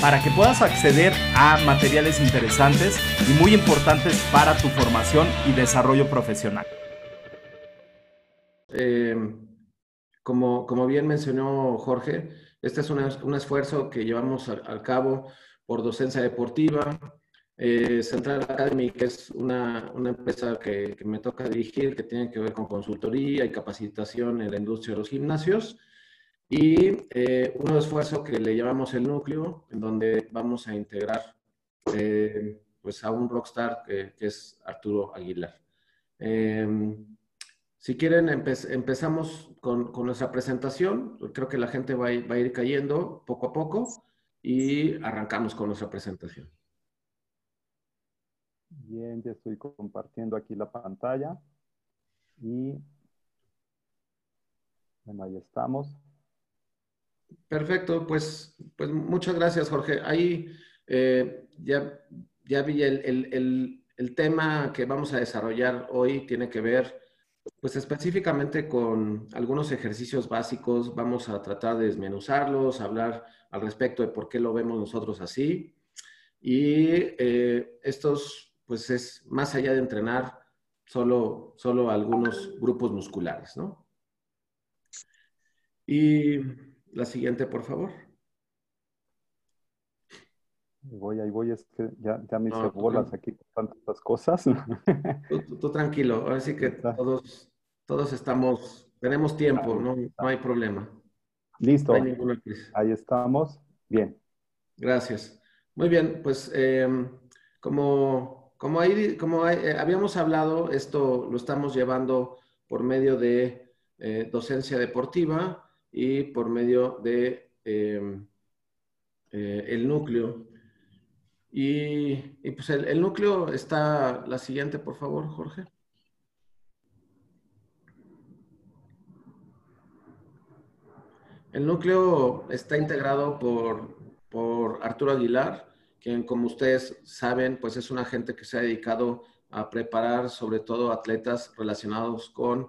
para que puedas acceder a materiales interesantes y muy importantes para tu formación y desarrollo profesional. Eh, como, como, bien mencionó Jorge, este es un esfuerzo que llevamos al cabo por Docencia Deportiva, eh, Central Academy, que es una, una empresa que, que, me toca dirigir, que tiene que ver con consultoría y capacitación en la industria de los gimnasios. Y eh, un esfuerzo que le llamamos el núcleo, en donde vamos a integrar eh, pues a un rockstar que, es Arturo Aguilar. Em, si quieren, empezamos con, nuestra presentación. Creo que la gente va va a ir cayendo poco a poco y arrancamos con nuestra presentación. Bien, ya estoy compartiendo aquí la pantalla. Y bueno, ahí estamos. Perfecto, pues, pues muchas gracias, Jorge. Ahí eh, ya, ya vi el, el, el, tema que vamos a desarrollar hoy, tiene que ver pues específicamente con algunos ejercicios básicos. Vamos a tratar de desmenuzarlos, hablar al respecto de por qué lo vemos nosotros así. Y eh, estos pues es más allá de entrenar solo, solo algunos grupos musculares, ¿no? Y la siguiente, por favor. Voy, ahí voy, es que ya, ya me hice bolas aquí con tantas cosas. Tú, tranquilo, ahora sí que todos, todos estamos, tenemos tiempo, no, no hay problema. Listo. ahí estamos. Bien. Gracias. Muy bien, pues em, como como, ahí, como eh, habíamos hablado, esto lo estamos llevando por medio de eh, docencia deportiva y por medio de em, eh, el núcleo. Y, pues el, núcleo está, la siguiente, por favor, Jorge. El núcleo está integrado por, por Arturo Aguilar, quien como ustedes saben, pues es una gente que se ha dedicado a preparar sobre todo atletas relacionados con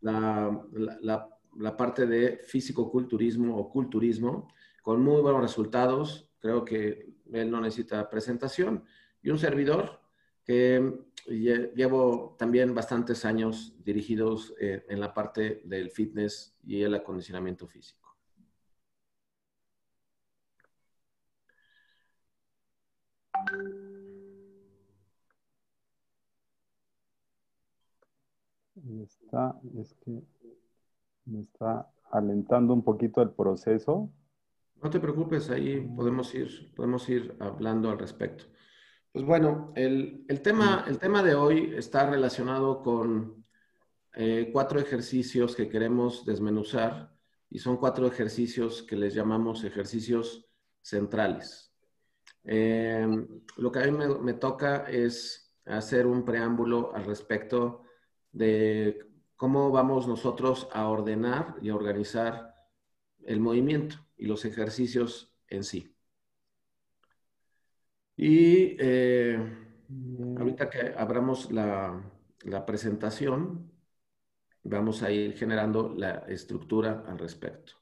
la, la, parte de físico-culturismo o culturismo, con muy buenos resultados. Creo que él no necesita presentación. Y un servidor que llevo también bastantes años dirigidos eh, en la parte del fitness y el acondicionamiento físico. está, es que me está alentando un poquito el proceso. No te preocupes, ahí podemos ir, podemos ir hablando al respecto. Pues bueno, el, el tema, el tema de hoy está relacionado con eh, cuatro ejercicios que queremos desmenuzar y son cuatro ejercicios que les llamamos ejercicios centrales. Eh, lo que a mí me, me toca es hacer un preámbulo al respecto de cómo vamos nosotros a ordenar y a organizar el movimiento y los ejercicios en sí. Y eh, ahorita que abramos la, presentación, vamos a ir generando la estructura al respecto.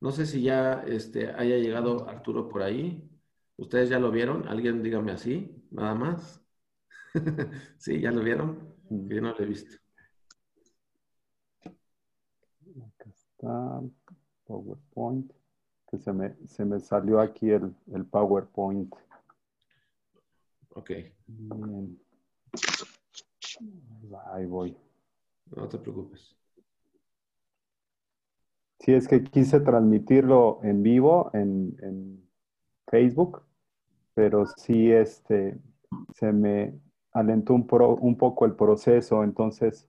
No sé si ya este, haya llegado Arturo por ahí. ¿Ustedes ya lo vieron? ¿Alguien dígame así? Nada más. ¿Sí? ¿Ya lo vieron? yo no lo he visto. Acá está PowerPoint. Que se me, se me salió aquí el, el PowerPoint. Ok. Bien. Ahí voy. No te preocupes. Sí, es que quise transmitirlo en vivo en, en Facebook, pero sí este, se me, alentó un, un poco el proceso, entonces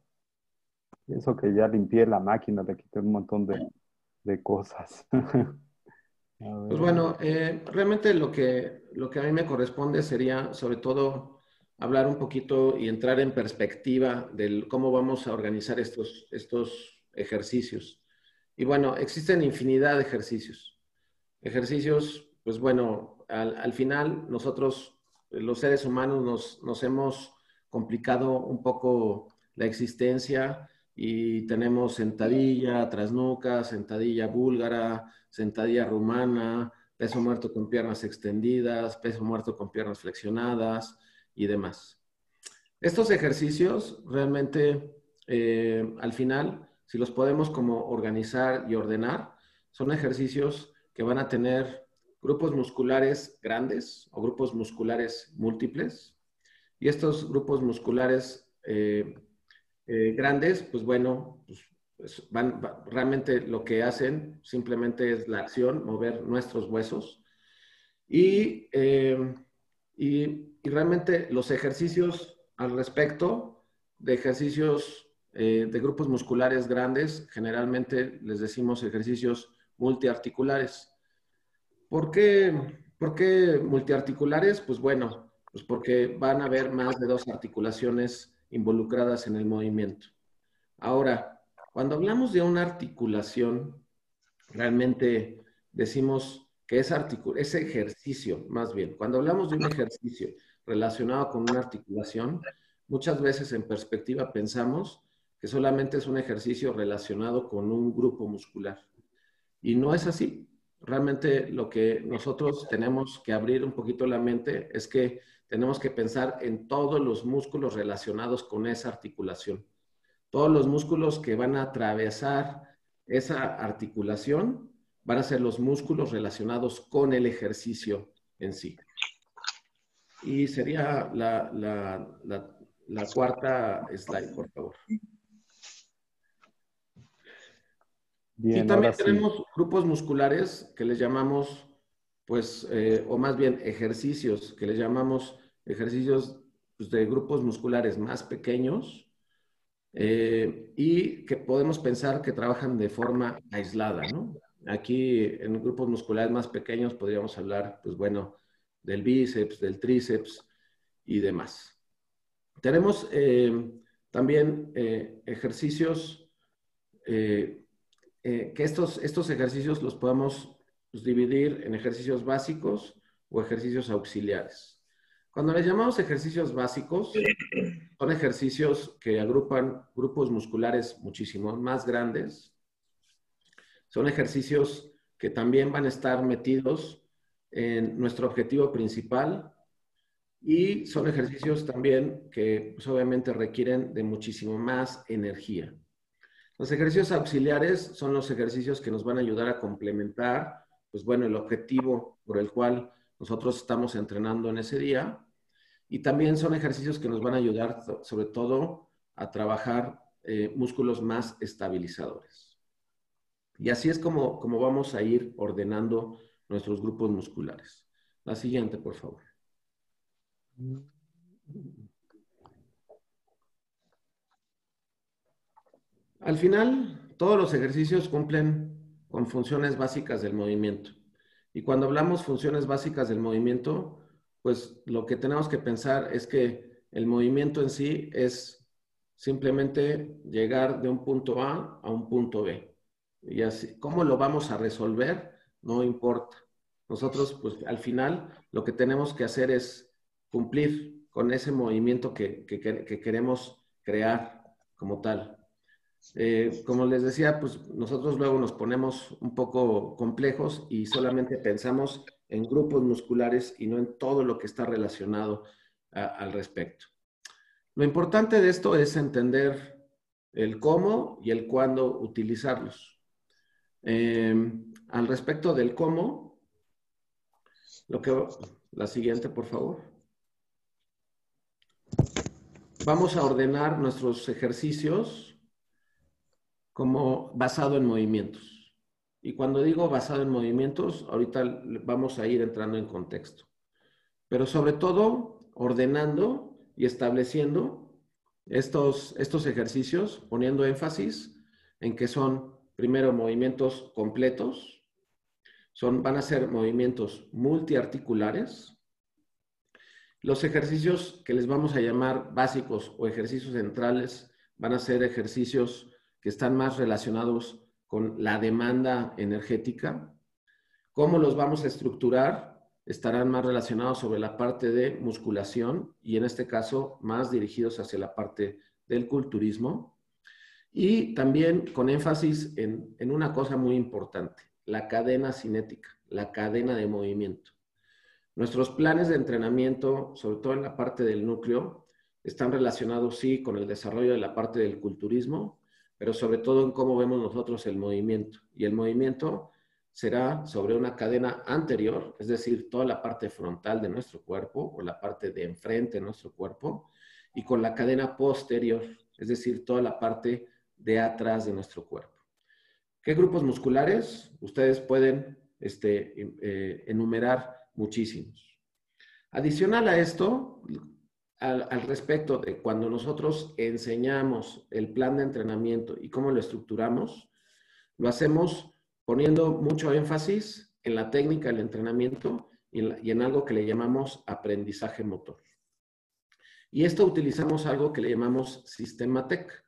Eso que ya limpié la máquina, le quité un montón de, cosas. pues bueno, eh, realmente lo que, lo que a mí me corresponde sería sobre todo hablar un poquito y entrar en perspectiva de cómo vamos a organizar estos, estos ejercicios. Y bueno, existen infinidad de ejercicios. Ejercicios, pues bueno, al, al final nosotros, los seres humanos, nos, nos hemos complicado un poco la existencia y tenemos sentadilla, trasnuca, sentadilla búlgara, sentadilla rumana, peso muerto con piernas extendidas, peso muerto con piernas flexionadas y demás. Estos ejercicios realmente eh, al final, si los podemos como organizar y ordenar, son ejercicios que van a tener grupos musculares grandes o grupos musculares múltiples. Y estos grupos musculares eh, eh, grandes, pues bueno, pues, pues van, realmente lo que hacen simplemente es la acción, mover nuestros huesos. Y, eh, y, realmente los ejercicios al respecto de ejercicios eh, de grupos musculares grandes, generalmente les decimos ejercicios multiarticulares. ¿Por qué, ¿Por qué multiarticulares? Pues bueno, pues porque van a haber más de dos articulaciones involucradas en el movimiento. Ahora, cuando hablamos de una articulación, realmente decimos que es ese ejercicio, más bien, cuando hablamos de un ejercicio relacionado con una articulación, muchas veces en perspectiva pensamos que solamente es un ejercicio relacionado con un grupo muscular. Y no es así. Realmente lo que nosotros tenemos que abrir un poquito la mente es que tenemos que pensar en todos los músculos relacionados con esa articulación. Todos los músculos que van a atravesar esa articulación van a ser los músculos relacionados con el ejercicio en sí. Y sería la, la, cuarta slide, por favor. y también tenemos grupos musculares que les llamamos pues, eh, o más bien ejercicios que le llamamos ejercicios pues, de grupos musculares más pequeños eh, y que podemos pensar que trabajan de forma aislada. Aquí en grupos musculares más pequeños podríamos hablar, pues bueno, del bíceps, del tríceps y demás. Tenemos eh, también ejercicios que estos, estos ejercicios los podemos pues, dividir en ejercicios básicos o ejercicios auxiliares. Cuando les llamamos ejercicios básicos, son ejercicios que agrupan grupos musculares muchísimo más grandes. Son ejercicios que también van a estar metidos en nuestro objetivo principal y son ejercicios también que pues, obviamente requieren de muchísimo más energía. Los ejercicios auxiliares son los ejercicios que nos van a ayudar a complementar pues bueno, el objetivo por el cual nosotros estamos entrenando en ese día. Y también son ejercicios que nos van a ayudar sobre todo a trabajar eh, músculos más estabilizadores. Y así es como, como vamos a ir ordenando nuestros grupos musculares. La siguiente, por favor. Al final, todos los ejercicios cumplen con funciones básicas del movimiento. Y cuando hablamos funciones básicas del movimiento, pues lo que tenemos que pensar es que el movimiento en sí es simplemente llegar de un punto A a un punto B. Y así, ¿cómo lo vamos a resolver? No importa. Nosotros, pues al final, lo que tenemos que hacer es cumplir con ese movimiento que, que queremos crear como tal. Eh, como les decía, pues nosotros luego nos ponemos un poco complejos y solamente pensamos en grupos musculares y no en todo lo que está relacionado al respecto. Lo importante de esto es entender el cómo y el cuándo utilizarlos. Em, al respecto del cómo, lo que, la siguiente, por favor. Vamos a ordenar nuestros ejercicios como basado en movimientos. Y cuando digo basado en movimientos, ahorita vamos a ir entrando en contexto. Pero sobre todo, ordenando y estableciendo estos, estos ejercicios poniendo énfasis en que son primero movimientos completos, son, van a ser movimientos multiarticulares. Los ejercicios que les vamos a llamar básicos o ejercicios centrales van a ser ejercicios que están más relacionados con la demanda energética. ¿Cómo los vamos a estructurar? Estarán más relacionados sobre la parte de musculación y en este caso más dirigidos hacia la parte del culturismo. Y también con énfasis en, en una cosa muy importante, la cadena cinética, la cadena de movimiento. Nuestros planes de entrenamiento, sobre todo en la parte del núcleo, están relacionados, sí, con el desarrollo de la parte del culturismo, pero sobre todo en cómo vemos nosotros el movimiento. Y el movimiento será sobre una cadena anterior, es decir, toda la parte frontal de nuestro cuerpo o la parte de enfrente de nuestro cuerpo, y con la cadena posterior, es decir, toda la parte de atrás de nuestro cuerpo. ¿Qué grupos musculares? Ustedes pueden este, eh, enumerar muchísimos. Adicional a esto, al, respecto de cuando nosotros enseñamos el plan de entrenamiento y cómo lo estructuramos, lo hacemos poniendo mucho énfasis en la técnica del entrenamiento y en, algo que le llamamos aprendizaje motor. Y esto utilizamos algo que le llamamos sistema TEC.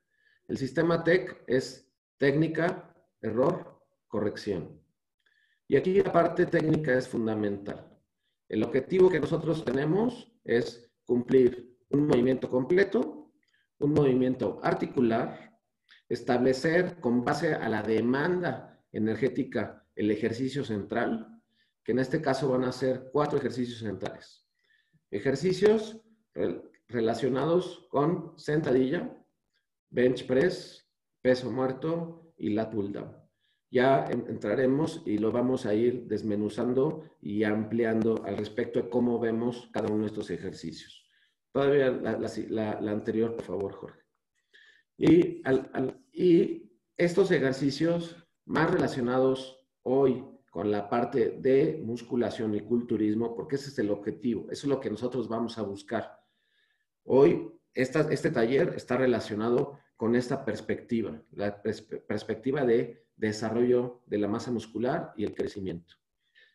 El sistema TEC es técnica, error, corrección. Y aquí la parte técnica es fundamental. El objetivo que nosotros tenemos es cumplir un movimiento completo, un movimiento articular, establecer con base a la demanda energética el ejercicio central, que en este caso van a ser cuatro ejercicios centrales. Ejercicios relacionados con sentadilla, bench press, peso muerto y lat pull down. Ya entraremos y lo vamos a ir desmenuzando y ampliando al respecto de cómo vemos cada uno de estos ejercicios. Todavía la, anterior, por favor, Jorge. Y, estos ejercicios más relacionados hoy con la parte de musculación y culturismo, porque ese es el objetivo, eso es lo que nosotros vamos a buscar. Hoy, este taller está relacionado con esta perspectiva, la perspectiva de desarrollo de la masa muscular y el crecimiento.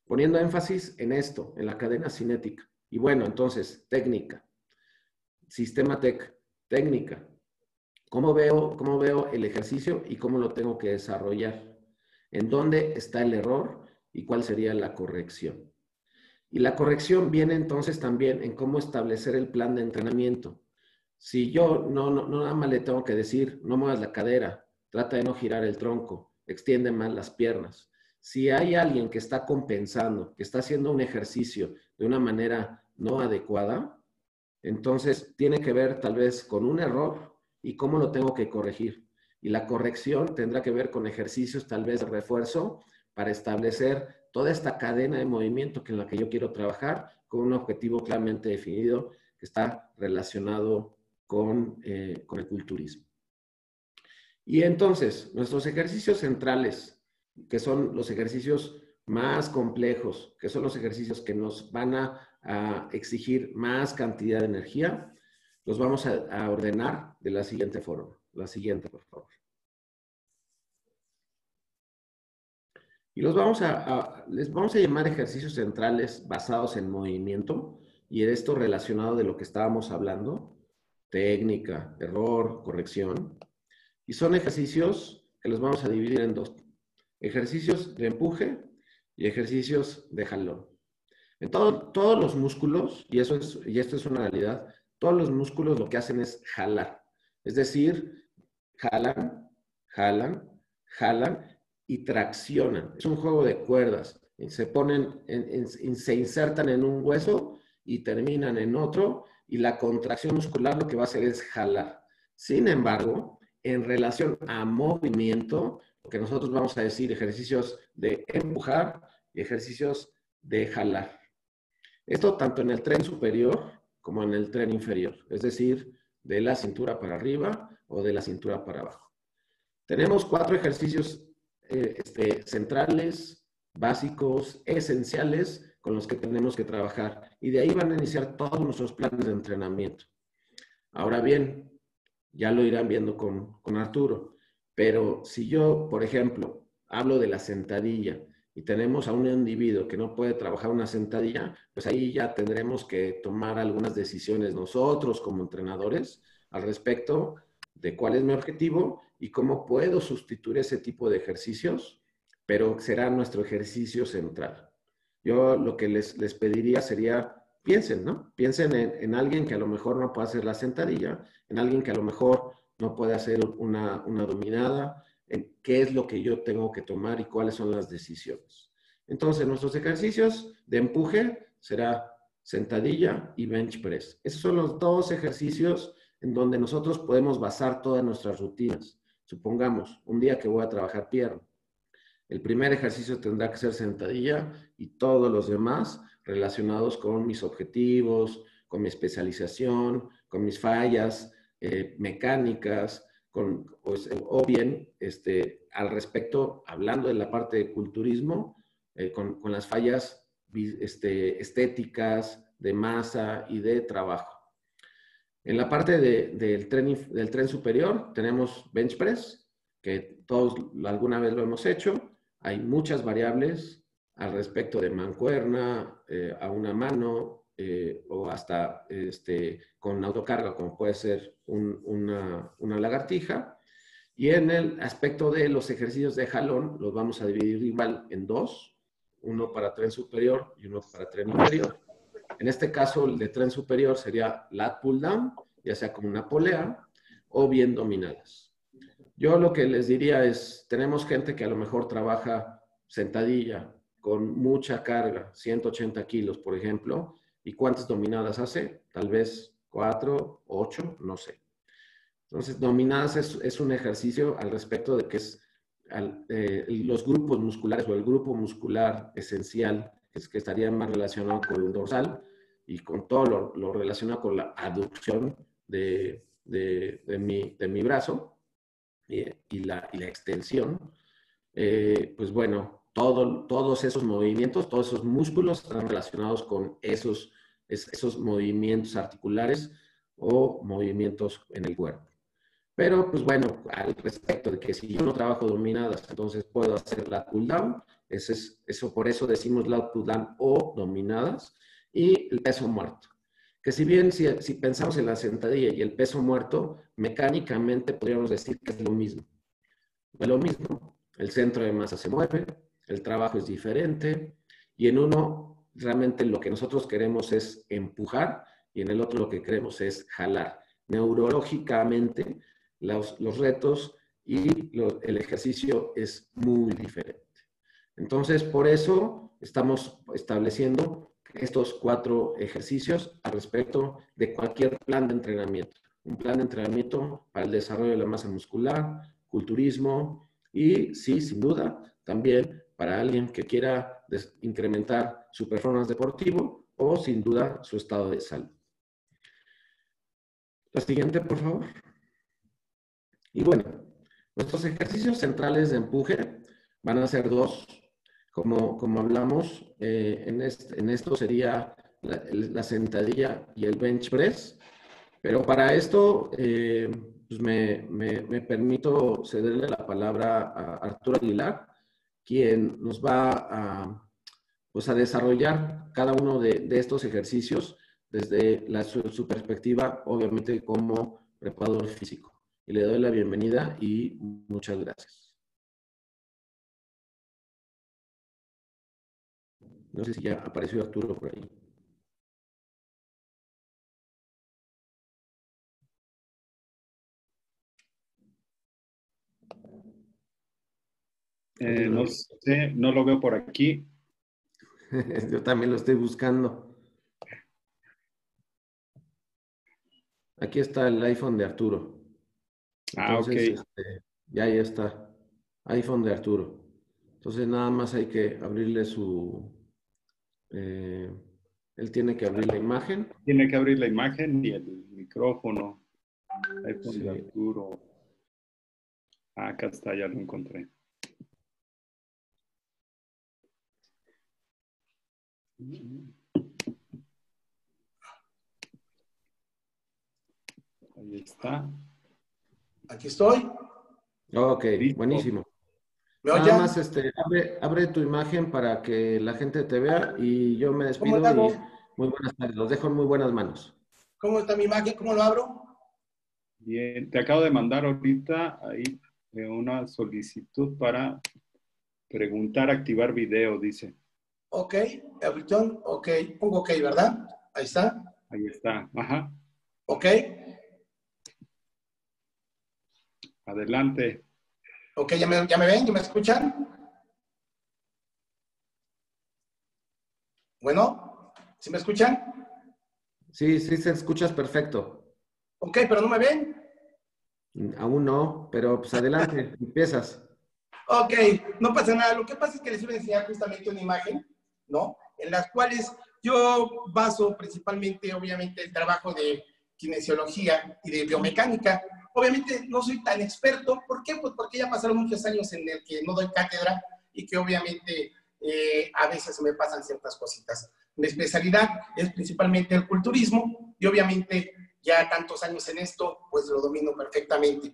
Poniendo énfasis en esto, en la cadena cinética. Y bueno, entonces, técnica, sistema tech, técnica. ¿Cómo veo, ¿Cómo veo el ejercicio y cómo lo tengo que desarrollar? ¿En dónde está el error y cuál sería la corrección? Y la corrección viene entonces también en cómo establecer el plan de entrenamiento. Si yo no, no, no nada más le tengo que decir, no muevas la cadera, trata de no girar el tronco, extiende más las piernas. Si hay alguien que está compensando, que está haciendo un ejercicio de una manera no adecuada, entonces tiene que ver tal vez con un error y cómo lo tengo que corregir. Y la corrección tendrá que ver con ejercicios tal vez de refuerzo para establecer toda esta cadena de movimiento que en la que yo quiero trabajar con un objetivo claramente definido que está relacionado con, eh, con el culturismo. Y entonces, nuestros ejercicios centrales, que son los ejercicios más complejos, que son los ejercicios que nos van a, exigir más cantidad de energía, los vamos a, ordenar de la siguiente forma. La siguiente, por favor. Y los vamos a, les vamos a llamar ejercicios centrales basados en movimiento y esto relacionado de lo que estábamos hablando, técnica, error, corrección. Y son ejercicios que los vamos a dividir en dos. Ejercicios de empuje y ejercicios de jalón. En todos los músculos, y, eso es, y esto es una realidad, todos los músculos lo que hacen es jalar. Es decir, jalan, jalan, jalan y traccionan. Es un juego de cuerdas. Se ponen, se insertan en un hueso y terminan en otro y la contracción muscular lo que va a hacer es jalar. Sin embargo, en relación a movimiento, que nosotros vamos a decir ejercicios de empujar y ejercicios de jalar. Esto tanto en el tren superior como en el tren inferior, es decir, de la cintura para arriba o de la cintura para abajo. Tenemos cuatro ejercicios eh, este, centrales, básicos, esenciales con los que tenemos que trabajar y de ahí van a iniciar todos nuestros planes de entrenamiento. Ahora bien, ya lo irán viendo con, con Arturo. Pero si yo, por ejemplo, hablo de la sentadilla y tenemos a un individuo que no puede trabajar una sentadilla, pues ahí ya tendremos que tomar algunas decisiones nosotros como entrenadores al respecto de cuál es mi objetivo y cómo puedo sustituir ese tipo de ejercicios, pero será nuestro ejercicio central. Yo lo que les, les pediría sería, piensen, ¿no? Piensen en, en, alguien que a lo mejor no puede hacer la sentadilla, en alguien que a lo mejor no puede hacer una, una dominada, en qué es lo que yo tengo que tomar y cuáles son las decisiones. Entonces, nuestros ejercicios de empuje será sentadilla y bench press. Esos son los dos ejercicios en donde nosotros podemos basar todas nuestras rutinas. Supongamos, un día que voy a trabajar pierna. El primer ejercicio tendrá que ser sentadilla y todos los demás relacionados con mis objetivos, con mi especialización, con mis fallas eh, mecánicas, con, pues, o bien este, al respecto, hablando de la parte de culturismo, eh, con, las fallas este, estéticas, de masa y de trabajo. En la parte del tren superior tenemos bench press, que todos alguna vez lo hemos hecho. Hay muchas variables al respecto de mancuerna, eh, a una mano eh, o hasta este, con autocarga, como puede ser un, una, una lagartija. Y en el aspecto de los ejercicios de jalón, los vamos a dividir igual en dos, uno para tren superior y uno para tren inferior. En este caso, el de tren superior sería lat pull down, ya sea como una polea o bien dominadas. Yo lo que les diría es, tenemos gente que a lo mejor trabaja sentadilla con mucha carga, 180 kilos, por ejemplo, ¿y cuántas dominadas hace? Tal vez cuatro, ocho, no sé. Entonces, dominadas es, un ejercicio al respecto de que es eh, los grupos musculares o el grupo muscular esencial es que estaría más relacionado con el dorsal y con todo lo, relacionado con la aducción de, de, mi, de mi, brazo y, la, y la, extensión, eh, pues bueno, todo, todos esos movimientos, todos esos músculos están relacionados con esos, esos movimientos articulares o movimientos en el cuerpo. Pero, pues bueno, al respecto de que si yo no trabajo dominadas, entonces puedo hacer la pull down, es, eso por eso decimos la pull down o dominadas, y el peso muerto. Que si bien si, si pensamos en la sentadilla y el peso muerto, mecánicamente podríamos decir que es lo mismo. Es lo mismo, el centro de masa se mueve, el trabajo es diferente, y en uno realmente lo que nosotros queremos es empujar, y en el otro lo que queremos es jalar. Neurológicamente, los, retos y el ejercicio es muy diferente. Entonces, por eso estamos estableciendo estos cuatro ejercicios al respecto de cualquier plan de entrenamiento. Un plan de entrenamiento para el desarrollo de la masa muscular, culturismo y, sí, sin duda, también para alguien que quiera incrementar su performance deportivo o, sin duda, su estado de salud. La siguiente, por favor. Y bueno, nuestros ejercicios centrales de empuje van a ser dos. Como, como hablamos, eh, en, esto sería la, sentadilla y el bench press. Pero para esto, eh, pues me, me, me, permito cederle la palabra a Arturo Aguilar, quien nos va a, pues a desarrollar cada uno de, estos ejercicios desde la, su, perspectiva, obviamente, como preparador físico. Y le doy la bienvenida y muchas gracias. No sé si ya apareció Arturo por ahí. Eh, no sé, no lo veo por aquí. Yo también lo estoy buscando. Aquí está el iPhone de Arturo. ah, ok. Este, ya, ya está. iPhone de Arturo. Entonces nada más hay que abrirle su, eh, él tiene que abrir la imagen. Tiene que abrir la imagen y el micrófono. iPhone sí. Arturo. Ah, acá está, ya lo encontré. Ahí está. Aquí estoy. Ok, buenísimo. ¿Me Nada más este, abre, tu imagen para que la gente te vea y yo me despido y muy buenas tardes. Los dejo en muy buenas manos. ¿Cómo está mi imagen? ¿Cómo lo abro? Bien, te acabo de mandar ahorita ahí eh, una solicitud para preguntar, activar video, dice. Ok, everything, ok, pongo ok, ¿verdad? Ahí está. Ahí está, ajá. Ok. Adelante. Ok, ¿ya me, ya me ven? ¿Ya me escuchan? Bueno, ¿sí me escuchan? Sí, sí, se escuchas perfecto. Ok, pero no me ven. Aún no, pero pues adelante, empiezas. Ok, no pasa nada. Lo que pasa es que les voy a enseñar justamente una imagen, ¿no? En las cuales yo baso principalmente, obviamente, el trabajo de kinesiología y de biomecánica. Obviamente no soy tan experto. ¿Por qué? Pues porque ya pasaron muchos años en el que no doy cátedra y que obviamente eh, a veces me pasan ciertas cositas. Mi especialidad es principalmente el culturismo y obviamente ya tantos años en esto, pues lo domino perfectamente.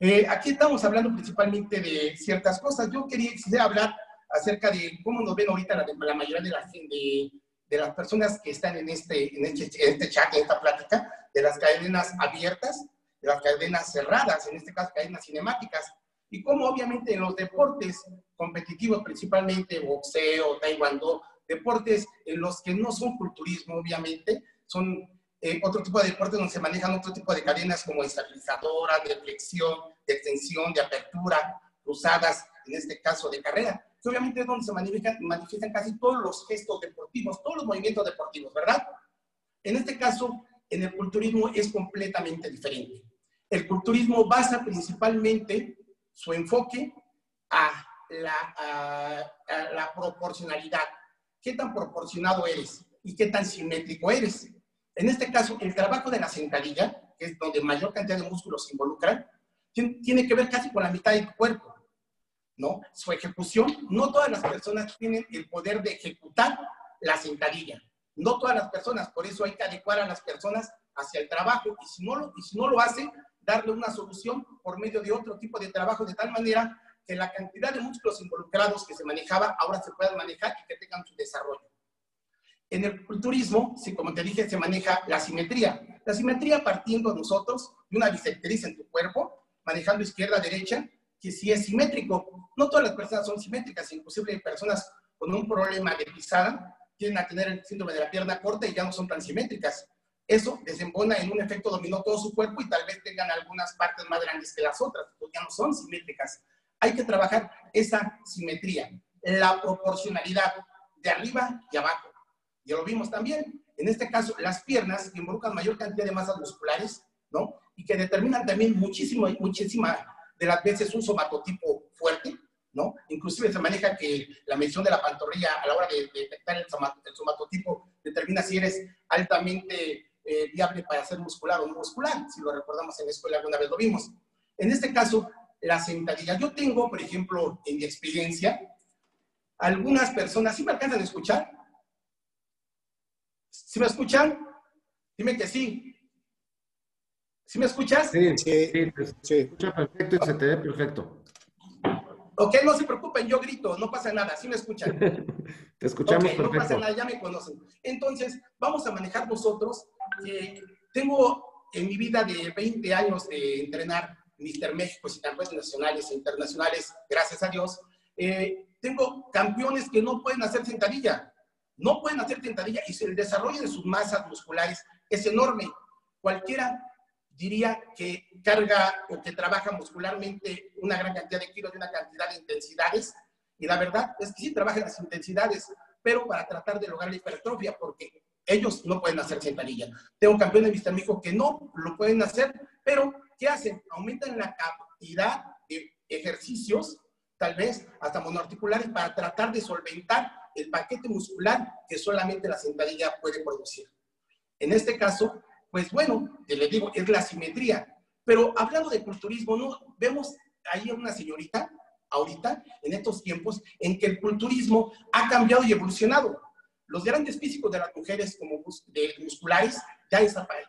Eh, aquí estamos hablando principalmente de ciertas cosas. Yo quería, hablar acerca de cómo nos ven ahorita la, la mayoría de, la, de, de, las personas que están en este, en este, en este chat, en esta plática, de las cadenas abiertas, de las cadenas cerradas, en este caso cadenas cinemáticas, y cómo obviamente en los deportes competitivos, principalmente boxeo, taekwondo, deportes en los que no son culturismo, obviamente, son eh, otro tipo de deportes donde se manejan otro tipo de cadenas como estabilizadoras, de flexión, de extensión, de apertura, cruzadas, en este caso de carrera, que obviamente es donde se manifiestan, casi todos los gestos deportivos, todos los movimientos deportivos, ¿verdad? En este caso, en el culturismo es completamente diferente. El culturismo basa principalmente su enfoque a la proporcionalidad. ¿Qué tan proporcionado eres? ¿Y qué tan simétrico eres? En este caso, el trabajo de la sentadilla, que es donde mayor cantidad de músculos se involucran, tiene que ver casi con la mitad de tu cuerpo, ¿no? Su ejecución, no todas las personas tienen el poder de ejecutar la sentadilla. No todas las personas, por eso hay que adecuar a las personas hacia el trabajo y si no lo, y si no lo hace, darle una solución por medio de otro tipo de trabajo de tal manera que la cantidad de músculos involucrados que se manejaba ahora se puedan manejar y que tengan su desarrollo. En el culturismo, sí, como te dije, se maneja la simetría. La simetría partiendo nosotros de una bisectriz en tu cuerpo, manejando izquierda-derecha, que sí es simétrico. No todas las personas son simétricas, inclusive hay personas con un problema de pisada tienen a tener el síndrome de la pierna corta y ya no son tan simétricas. Eso desembona en un efecto dominó todo su cuerpo y tal vez tengan algunas partes más grandes que las otras, porque ya no son simétricas. Hay que trabajar esa simetría, la proporcionalidad de arriba y abajo ya lo vimos también. En este caso, las piernas que involucran mayor cantidad de masas musculares, ¿no? Y que determinan también muchísimo, muchísima de las veces un somatotipo fuerte, ¿no? Inclusive se maneja que la medición de la pantorrilla a la hora de, detectar el, somatotipo determina si eres altamente eh, viable para ser muscular o no muscular, si lo recordamos en la escuela alguna vez lo vimos. En este caso, la sentadilla. Yo tengo, por ejemplo, en mi experiencia, algunas personas, ¿sí me alcanzan a escuchar? ¿Sí me escuchan? Dime que sí. ¿Sí me escuchas? Sí, sí, sí. escucha perfecto y se te ve perfecto. Ok, no se preocupen, yo grito, no pasa nada, sí me escuchan. te escuchamos perfecto. No pasa nada, ya me conocen. Entonces, vamos a manejar nosotros. tengo en mi vida de 20 años de entrenar Mister México y campeones nacionales e internacionales, gracias a Dios. Eh, tengo campeones que no pueden hacer sentadilla no pueden hacer tentadilla y el desarrollo de sus masas musculares es enorme. Cualquiera diría que carga o que trabaja muscularmente una gran cantidad de kilos y una cantidad de intensidades. Y la verdad es que sí trabajan las intensidades, pero para tratar de lograr la hipertrofia, porque ellos no pueden hacer sentadilla. Tengo campeones de Mister que no lo pueden hacer, pero ¿qué hacen? Aumentan la cantidad de ejercicios, tal vez hasta monoarticulares, para tratar de solventar el paquete muscular que solamente la sentadilla puede producir. En este caso, pues bueno, te le digo, es la simetría. Pero hablando de culturismo, ¿no? vemos ahí una señorita, ahorita, en estos tiempos, en que el culturismo ha cambiado y evolucionado. Los grandes físicos de las mujeres como de musculares ya,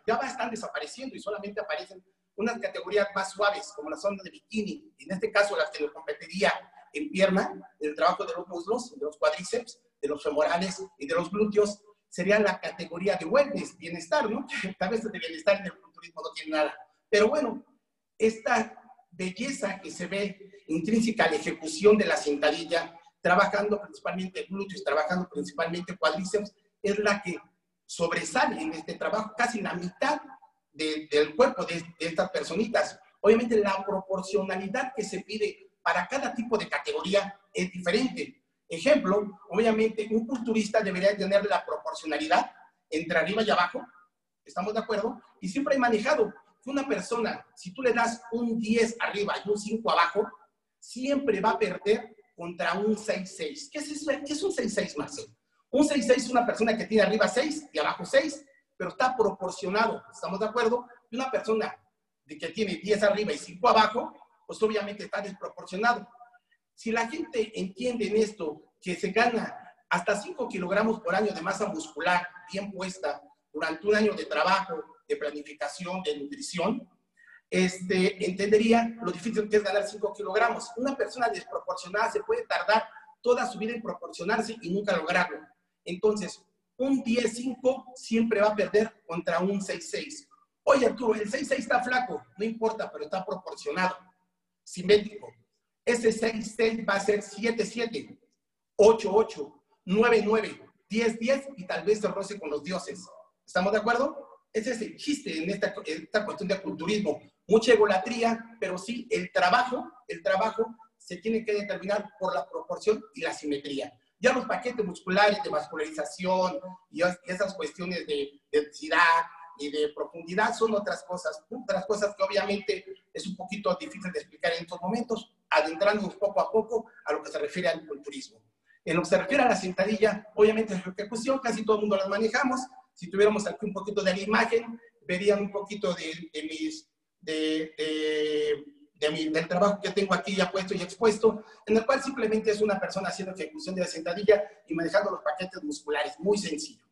ya están desapareciendo y solamente aparecen unas categorías más suaves, como las zonas de bikini, en este caso lo competiría en pierna, el trabajo de los muslos, de los cuádriceps, de los femorales y de los glúteos, sería la categoría de wellness, bienestar, ¿no? Tal vez de bienestar en el culturismo no tiene nada. Pero bueno, esta belleza que se ve intrínseca a la ejecución de la sentadilla, trabajando principalmente glúteos, trabajando principalmente cuádriceps, es la que sobresale en este trabajo, casi la mitad del cuerpo de, de estas personitas. Obviamente la proporcionalidad que se pide para cada tipo de categoría es diferente. Ejemplo, obviamente un culturista debería tener la proporcionalidad entre arriba y abajo, ¿estamos de acuerdo? Y siempre he manejado que una persona, si tú le das un 10 arriba y un 5 abajo, siempre va a perder contra un 6-6. ¿Qué es? ¿Qué es un 6-6, Marcelo? Un 6-6 es una persona que tiene arriba 6 y abajo 6, pero está proporcionado, ¿estamos de acuerdo? Y una persona que tiene 10 arriba y 5 abajo, pues obviamente está desproporcionado. Si la gente entiende en esto que se gana hasta 5 kilogramos por año de masa muscular bien puesta durante un año de trabajo, de planificación, de nutrición, este, entendería lo difícil que es ganar 5 kilogramos. Una persona desproporcionada se puede tardar toda su vida en proporcionarse y nunca lograrlo. Entonces, un 10-5 siempre va a perder contra un 6-6. Oye, Arturo, el 6-6 está flaco, no importa, pero está proporcionado, simétrico. Ese 6-6 va a ser 7-7, 8-8, 9-9, 10-10 y tal vez se roce con los dioses. ¿Estamos de acuerdo? Ese es el chiste en esta, esta cuestión de culturismo. Mucha egolatría, pero sí el trabajo, el trabajo se tiene que determinar por la proporción y la simetría. Ya los paquetes musculares de vascularización y esas cuestiones de, densidad y de profundidad son otras cosas, otras cosas que obviamente es un poquito difícil de explicar en estos momentos, adentrándonos poco a poco a lo que se refiere al culturismo. En lo que se refiere a la sentadilla, obviamente la ejecución casi todo el mundo las manejamos. Si tuviéramos aquí un poquito de la imagen, verían un poquito de, de mis, de, de del trabajo que tengo aquí ya puesto y expuesto, en el cual simplemente es una persona haciendo ejecución de la sentadilla y manejando los paquetes musculares, muy sencillo.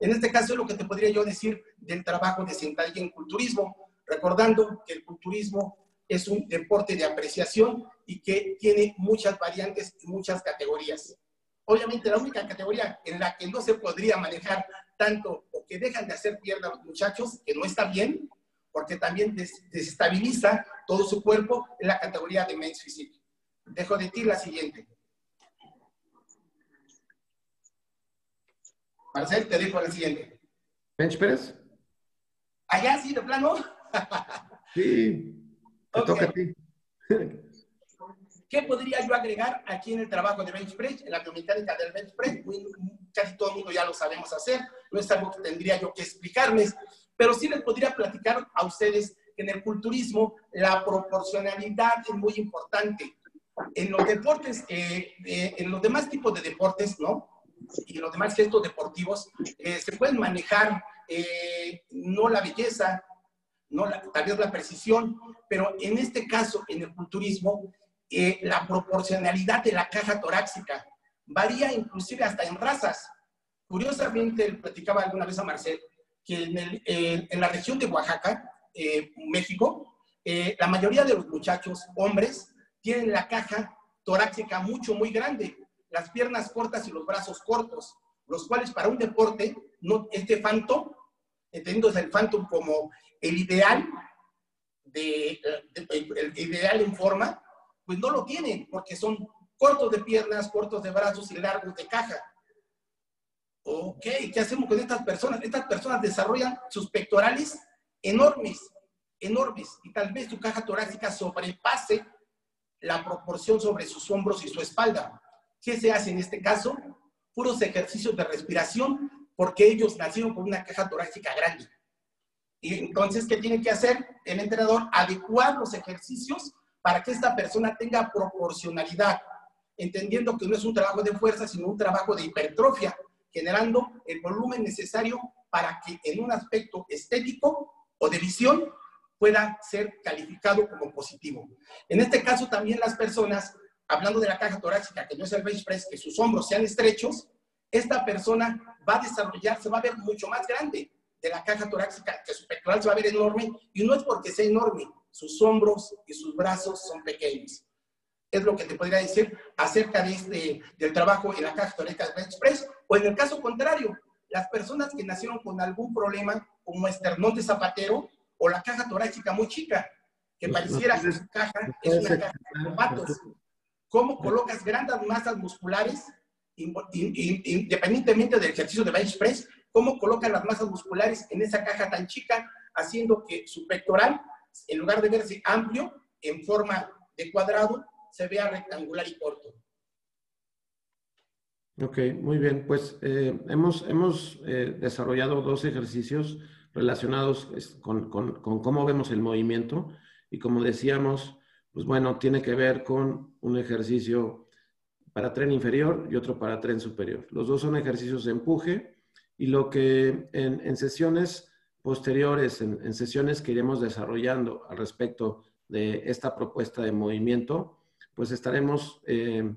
En este caso es lo que te podría yo decir del trabajo de sentadilla en culturismo, recordando que el culturismo es un deporte de apreciación y que tiene muchas variantes y muchas categorías. Obviamente la única categoría en la que no se podría manejar tanto o que dejan de hacer pierna los muchachos, que no está bien, porque también desestabiliza todo su cuerpo en la categoría de men's physique. Dejo de ti la siguiente. Marcel, te dejo la siguiente. ¿Bench press? ¿Allá sí, de plano? sí, te toca a ti. ¿Qué podría yo agregar aquí en el trabajo de bench press, en la biomecánica del bench press? Casi todo el mundo ya lo sabemos hacer, no es algo que tendría yo que explicarles, pero sí les podría platicar a ustedes que en el culturismo la proporcionalidad es muy importante. En los deportes, eh, eh, en los demás tipos de deportes, ¿no? Y en los demás gestos deportivos, eh, se pueden manejar no la belleza, no la, tal vez la precisión, pero en este caso, en el culturismo, la proporcionalidad de la caja torácica varía inclusive hasta en razas. Curiosamente, platicaba alguna vez a Marcel, que en, en la región de Oaxaca, eh, México, eh, la mayoría de los muchachos, hombres, tienen la caja torácica mucho, muy grande, las piernas cortas y los brazos cortos, los cuales para un deporte, no, este phantom, entendiendo el phantom como el ideal, de, el ideal en forma, pues no lo tienen, porque son cortos de piernas, cortos de brazos y largos de caja. Ok, ¿qué hacemos con estas personas? Estas personas desarrollan sus pectorales enormes, enormes, y tal vez su caja torácica sobrepase la proporción sobre sus hombros y su espalda. ¿Qué se hace en este caso? Puros ejercicios de respiración, porque ellos nacieron con una caja torácica grande. Y entonces, ¿qué tiene que hacer el entrenador? Adecuar los ejercicios para que esta persona tenga proporcionalidad, entendiendo que no es un trabajo de fuerza, sino un trabajo de hipertrofia generando el volumen necesario para que en un aspecto estético o de visión pueda ser calificado como positivo. En este caso también las personas, hablando de la caja torácica, que no es el bench press, que sus hombros sean estrechos, esta persona va a desarrollar, se va a ver mucho más grande, de la caja torácica, que su pectoral se va a ver enorme, y no es porque sea enorme, sus hombros y sus brazos son pequeños. Es lo que te podría decir acerca de este, del trabajo en la caja torácica de Express, o en el caso contrario, las personas que nacieron con algún problema, como esternón de zapatero, o la caja torácica muy chica, que pareciera que su caja es una caja de patos. ¿Cómo colocas grandes masas musculares, independientemente del ejercicio de bench press, cómo colocas las masas musculares en esa caja tan chica, haciendo que su pectoral, en lugar de verse amplio, en forma de cuadrado, se vea rectangular y corto? Ok, muy bien. Pues eh, hemos, hemos eh, desarrollado dos ejercicios relacionados con, cómo vemos el movimiento. Y como decíamos, pues bueno, tiene que ver con un ejercicio para tren inferior y otro para tren superior. Los dos son ejercicios de empuje y lo que en, sesiones posteriores, en, sesiones que iremos desarrollando al respecto de esta propuesta de movimiento, pues estaremos eh,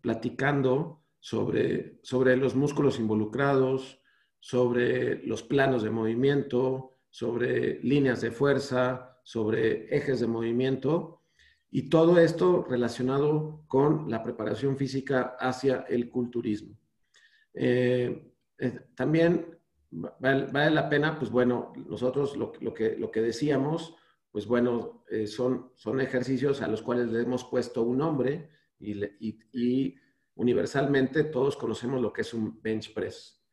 platicando sobre, sobre los músculos involucrados, sobre los planos de movimiento, sobre líneas de fuerza, sobre ejes de movimiento y todo esto relacionado con la preparación física hacia el culturismo. Eh, eh, también vale, la pena, pues bueno, nosotros lo, que, lo que decíamos, pues bueno, eh, son, son ejercicios a los cuales le hemos puesto un nombre y universalmente todos conocemos lo que es un bench press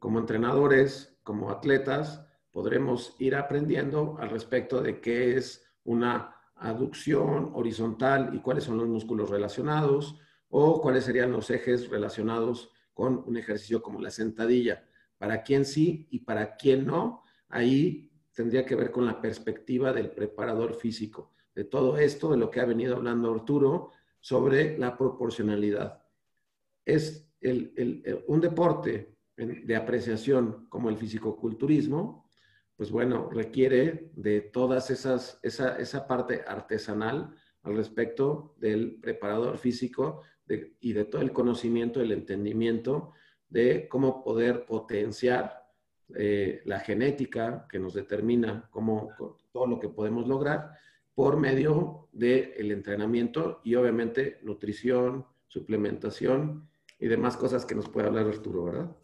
como entrenadores, como atletas, podremos ir aprendiendo al respecto de qué es una aducción horizontal y cuáles son los músculos relacionados o cuáles serían los ejes relacionados con un ejercicio como la sentadilla. Para quién sí y para quién no, ahí tendría que ver con la perspectiva del preparador físico, de todo esto, de lo que ha venido hablando Arturo sobre la proporcionalidad. Es un deporte de apreciación como el fisicoculturismo, pues bueno, requiere de todas esas, esa, esa parte artesanal al respecto del preparador físico y de todo el conocimiento, el entendimiento de cómo poder potenciar eh, la genética que nos determina cómo, todo lo que podemos lograr por medio del entrenamiento y obviamente nutrición, suplementación y demás cosas que nos puede hablar Arturo, ¿verdad?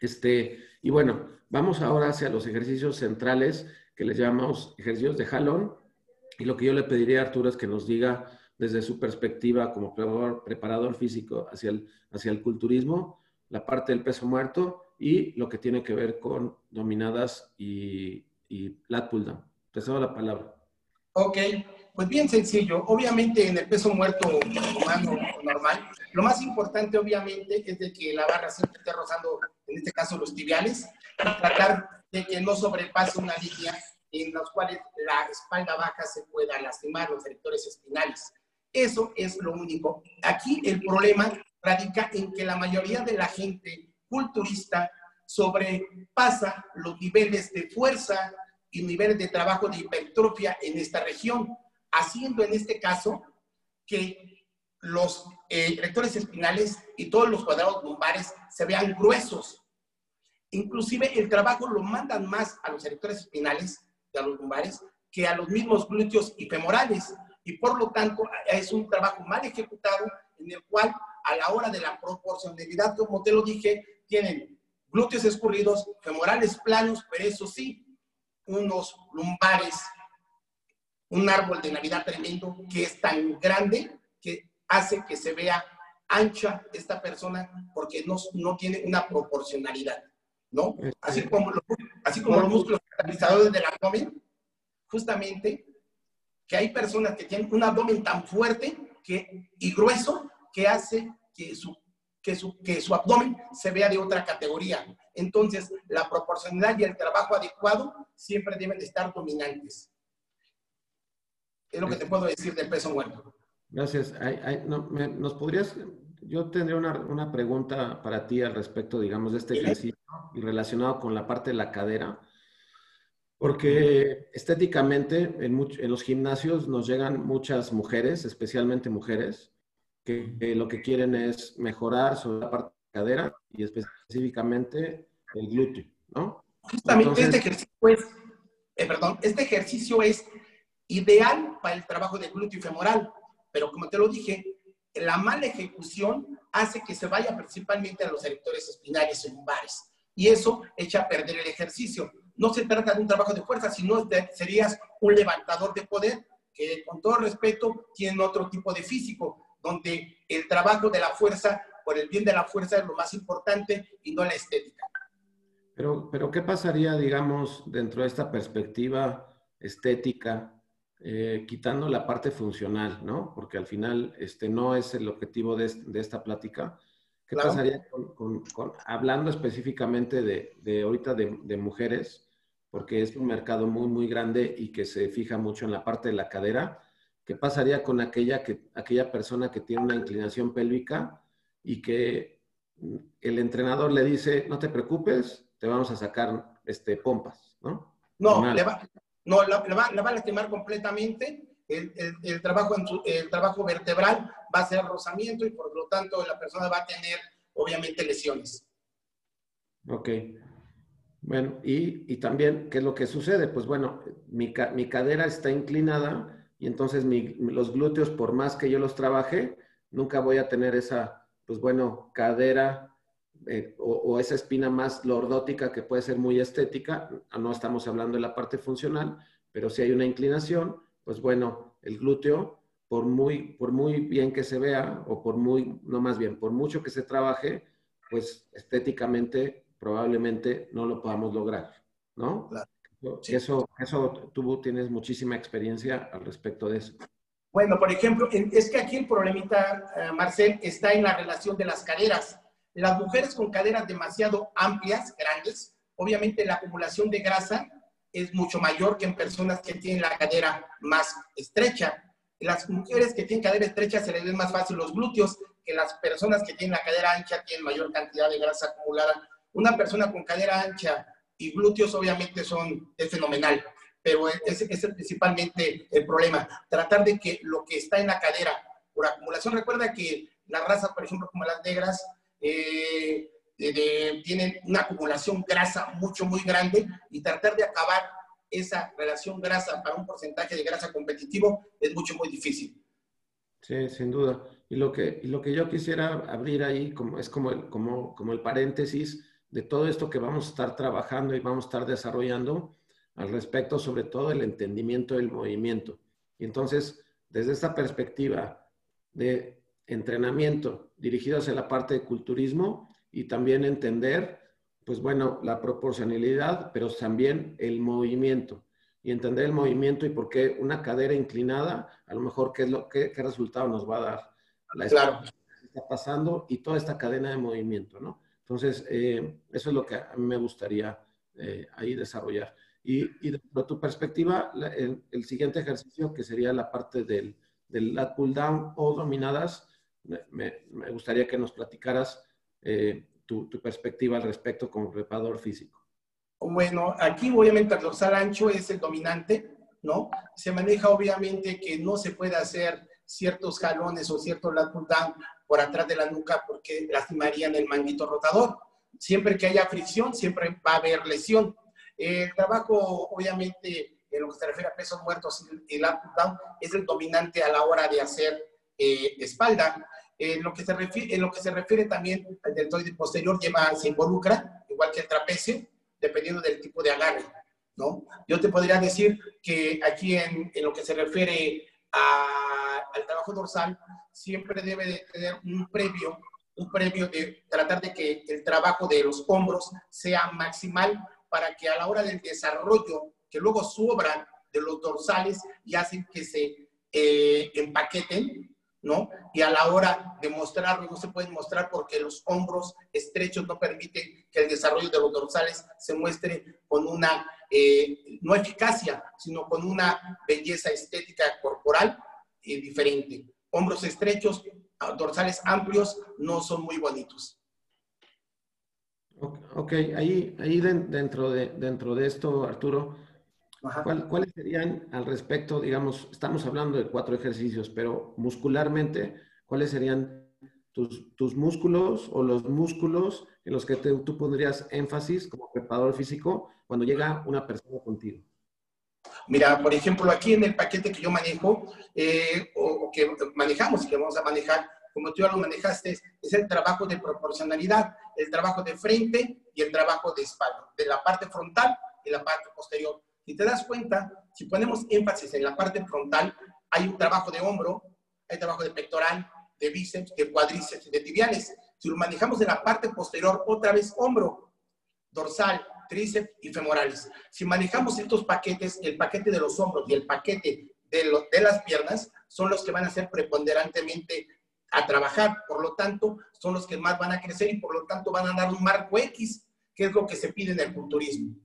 Este, y bueno, vamos ahora hacia los ejercicios centrales que les llamamos ejercicios de jalón. Y lo que yo le pediría a Arturo es que nos diga desde su perspectiva como preparador, físico hacia el, hacia el culturismo, la parte del peso muerto y lo que tiene que ver con dominadas y, y lat pull down. Te cedo la palabra. Ok, pues bien sencillo. Obviamente en el peso muerto humano normal, lo más importante obviamente es de que la barra siempre esté rozando, en este caso los tibiales, y tratar de que no sobrepase una línea en las cuales la espalda baja se pueda lastimar los sectores espinales. Eso es lo único. Aquí el problema radica en que la mayoría de la gente culturista sobrepasa los niveles de fuerza y niveles de trabajo de hipertrofia en esta región haciendo en este caso que los eh, rectores espinales y todos los cuadrados lumbares se vean gruesos. Inclusive el trabajo lo mandan más a los rectores espinales y a los lumbares que a los mismos glúteos y femorales. Y por lo tanto es un trabajo mal ejecutado en el cual a la hora de la proporcionalidad, como te lo dije, tienen glúteos escurridos, femorales planos, pero eso sí, unos lumbares un árbol de Navidad tremendo que es tan grande que hace que se vea ancha esta persona porque no, no tiene una proporcionalidad, ¿no? Así como, los, así como los músculos catalizadores del abdomen, justamente que hay personas que tienen un abdomen tan fuerte que, y grueso que hace que su, que, su, que su abdomen se vea de otra categoría. Entonces, la proporcionalidad y el trabajo adecuado siempre deben de estar dominantes. Es lo que te puedo decir del peso muerto. Gracias. ¿Nos podrías, yo tendría una, una, pregunta para ti al respecto, digamos, de este ejercicio y relacionado con la parte de la cadera. Porque estéticamente en, en los gimnasios nos llegan muchas mujeres, especialmente mujeres, que, que lo que quieren es mejorar sobre la parte de la cadera y específicamente el glúteo, ¿no? Justamente este ejercicio es, eh, perdón, este ejercicio es ideal para el trabajo de glúteo femoral, pero como te lo dije, la mala ejecución hace que se vaya principalmente a los erectores espinales y lumbares. Y eso echa a perder el ejercicio. No se trata de un trabajo de fuerza, sino de, serías un levantador de poder que con todo respeto tiene otro tipo de físico, donde el trabajo de la fuerza, por el bien de la fuerza, es lo más importante y no la estética. Pero, pero ¿qué pasaría, digamos, dentro de esta perspectiva estética, eh, quitando la parte funcional, ¿no? Porque al final este, no es el objetivo de, de esta plática. ¿Qué pasaría con, con, hablando específicamente de, de ahorita de, de, mujeres? Porque es un mercado muy, muy grande y que se fija mucho en la parte de la cadera. ¿Qué pasaría con aquella, que, aquella persona que tiene una inclinación pélvica y que el entrenador le dice, no te preocupes, te vamos a sacar este, pompas, ¿no? No, le va, no la, va, a lastimar completamente. El, el, trabajo en el trabajo vertebral va a ser rozamiento y por lo tanto la persona va a tener obviamente lesiones. Ok. Bueno, y, y también, ¿qué es lo que sucede? Pues bueno, mi, mi cadera está inclinada y entonces los glúteos, por más que yo los trabaje, nunca voy a tener esa, pues bueno, cadera eh, o, esa espina más lordótica que puede ser muy estética, no estamos hablando de la parte funcional, pero si hay una inclinación, pues bueno, el glúteo, por muy, por muy bien que se vea, o por muy, no más bien, por mucho que se trabaje, pues estéticamente probablemente no lo podamos lograr, ¿no? Claro. Eso, eso tú tienes muchísima experiencia al respecto de eso. Bueno, por ejemplo, es que aquí el problemita, eh, Marcel, está en la relación de las caderas. Las mujeres con caderas demasiado amplias, grandes, obviamente la acumulación de grasa es mucho mayor que en personas que tienen la cadera más estrecha. Las mujeres que tienen cadera estrecha se les ven más fácil los glúteos que las personas que tienen la cadera ancha tienen mayor cantidad de grasa acumulada. Una persona con cadera ancha y glúteos obviamente son, es fenomenal, pero ese, es principalmente el problema. Tratar de que lo que está en la cadera por acumulación, recuerda que las razas, por ejemplo, como las negras, eh, tienen una acumulación grasa mucho, muy grande y tratar de acabar esa relación grasa para un porcentaje de grasa competitivo es mucho, muy difícil. Sí, sin duda. Y lo que, y lo que yo quisiera abrir ahí como, es como el, como, como el paréntesis de todo esto que vamos a estar trabajando y vamos a estar desarrollando al respecto, sobre todo el entendimiento del movimiento. Y entonces, desde esta perspectiva de entrenamiento dirigido hacia la parte de culturismo y también entender, pues bueno, la proporcionalidad, pero también el movimiento. Y entender el movimiento y por qué una cadera inclinada, a lo mejor qué, es lo, qué, qué resultado nos va a dar. La claro. está pasando y toda esta cadena de movimiento, ¿no? Entonces, eh, eso es lo que a mí me gustaría eh, ahí desarrollar. Y, y de tu perspectiva, el, el, siguiente ejercicio, que sería la parte del, del lat pull down o dominadas, me, gustaría que nos platicaras eh, tu, perspectiva al respecto como preparador físico. Bueno, aquí obviamente el dorsal ancho es el dominante, ¿no? Se maneja obviamente que no se puede hacer ciertos jalones o ciertos lateral down por atrás de la nuca porque lastimarían el manguito rotador. Siempre que haya fricción, siempre va a haber lesión. El trabajo, obviamente, en lo que se refiere a pesos muertos, el lateral down es el dominante a la hora de hacer eh, espalda. En lo, que se refiere, en lo que se refiere también al deltoide posterior, lleva, se involucra, igual que el trapecio, dependiendo del tipo de agarre. ¿no? Yo te podría decir que aquí en, en lo que se refiere a, al trabajo dorsal, siempre debe de tener un previo, un previo de tratar de que el trabajo de los hombros sea maximal para que a la hora del desarrollo, que luego sobran de los dorsales y hacen que se eh, empaqueten, ¿no? Y a la hora de mostrarlo no se pueden mostrar porque los hombros estrechos no permiten que el desarrollo de los dorsales se muestre con una, eh, no eficacia, sino con una belleza estética corporal eh, diferente. Hombros estrechos, dorsales amplios, no son muy bonitos. Ok, ahí, ahí dentro, de, dentro de esto, Arturo, ¿Cuáles serían al respecto, digamos, estamos hablando de cuatro ejercicios, pero muscularmente, cuáles serían tus, tus músculos o los músculos en los que tú pondrías énfasis como preparador físico cuando llega una persona contigo. Mira, por ejemplo, aquí en el paquete que yo manejo, eh, o, que manejamos y que vamos a manejar, como tú ya lo manejaste, es el trabajo de proporcionalidad, el trabajo de frente y el trabajo de espalda, de la parte frontal y la parte posterior. Si te das cuenta, si ponemos énfasis en la parte frontal, hay un trabajo de hombro, hay trabajo de pectoral, de bíceps, de cuádriceps de tibiales. Si lo manejamos en la parte posterior, otra vez hombro, dorsal, tríceps y femorales. Si manejamos estos paquetes, el paquete de los hombros y el paquete de, de las piernas, son los que van a ser preponderantemente a trabajar. Por lo tanto, son los que más van a crecer y por lo tanto van a dar un marco X, que es lo que se pide en el culturismo.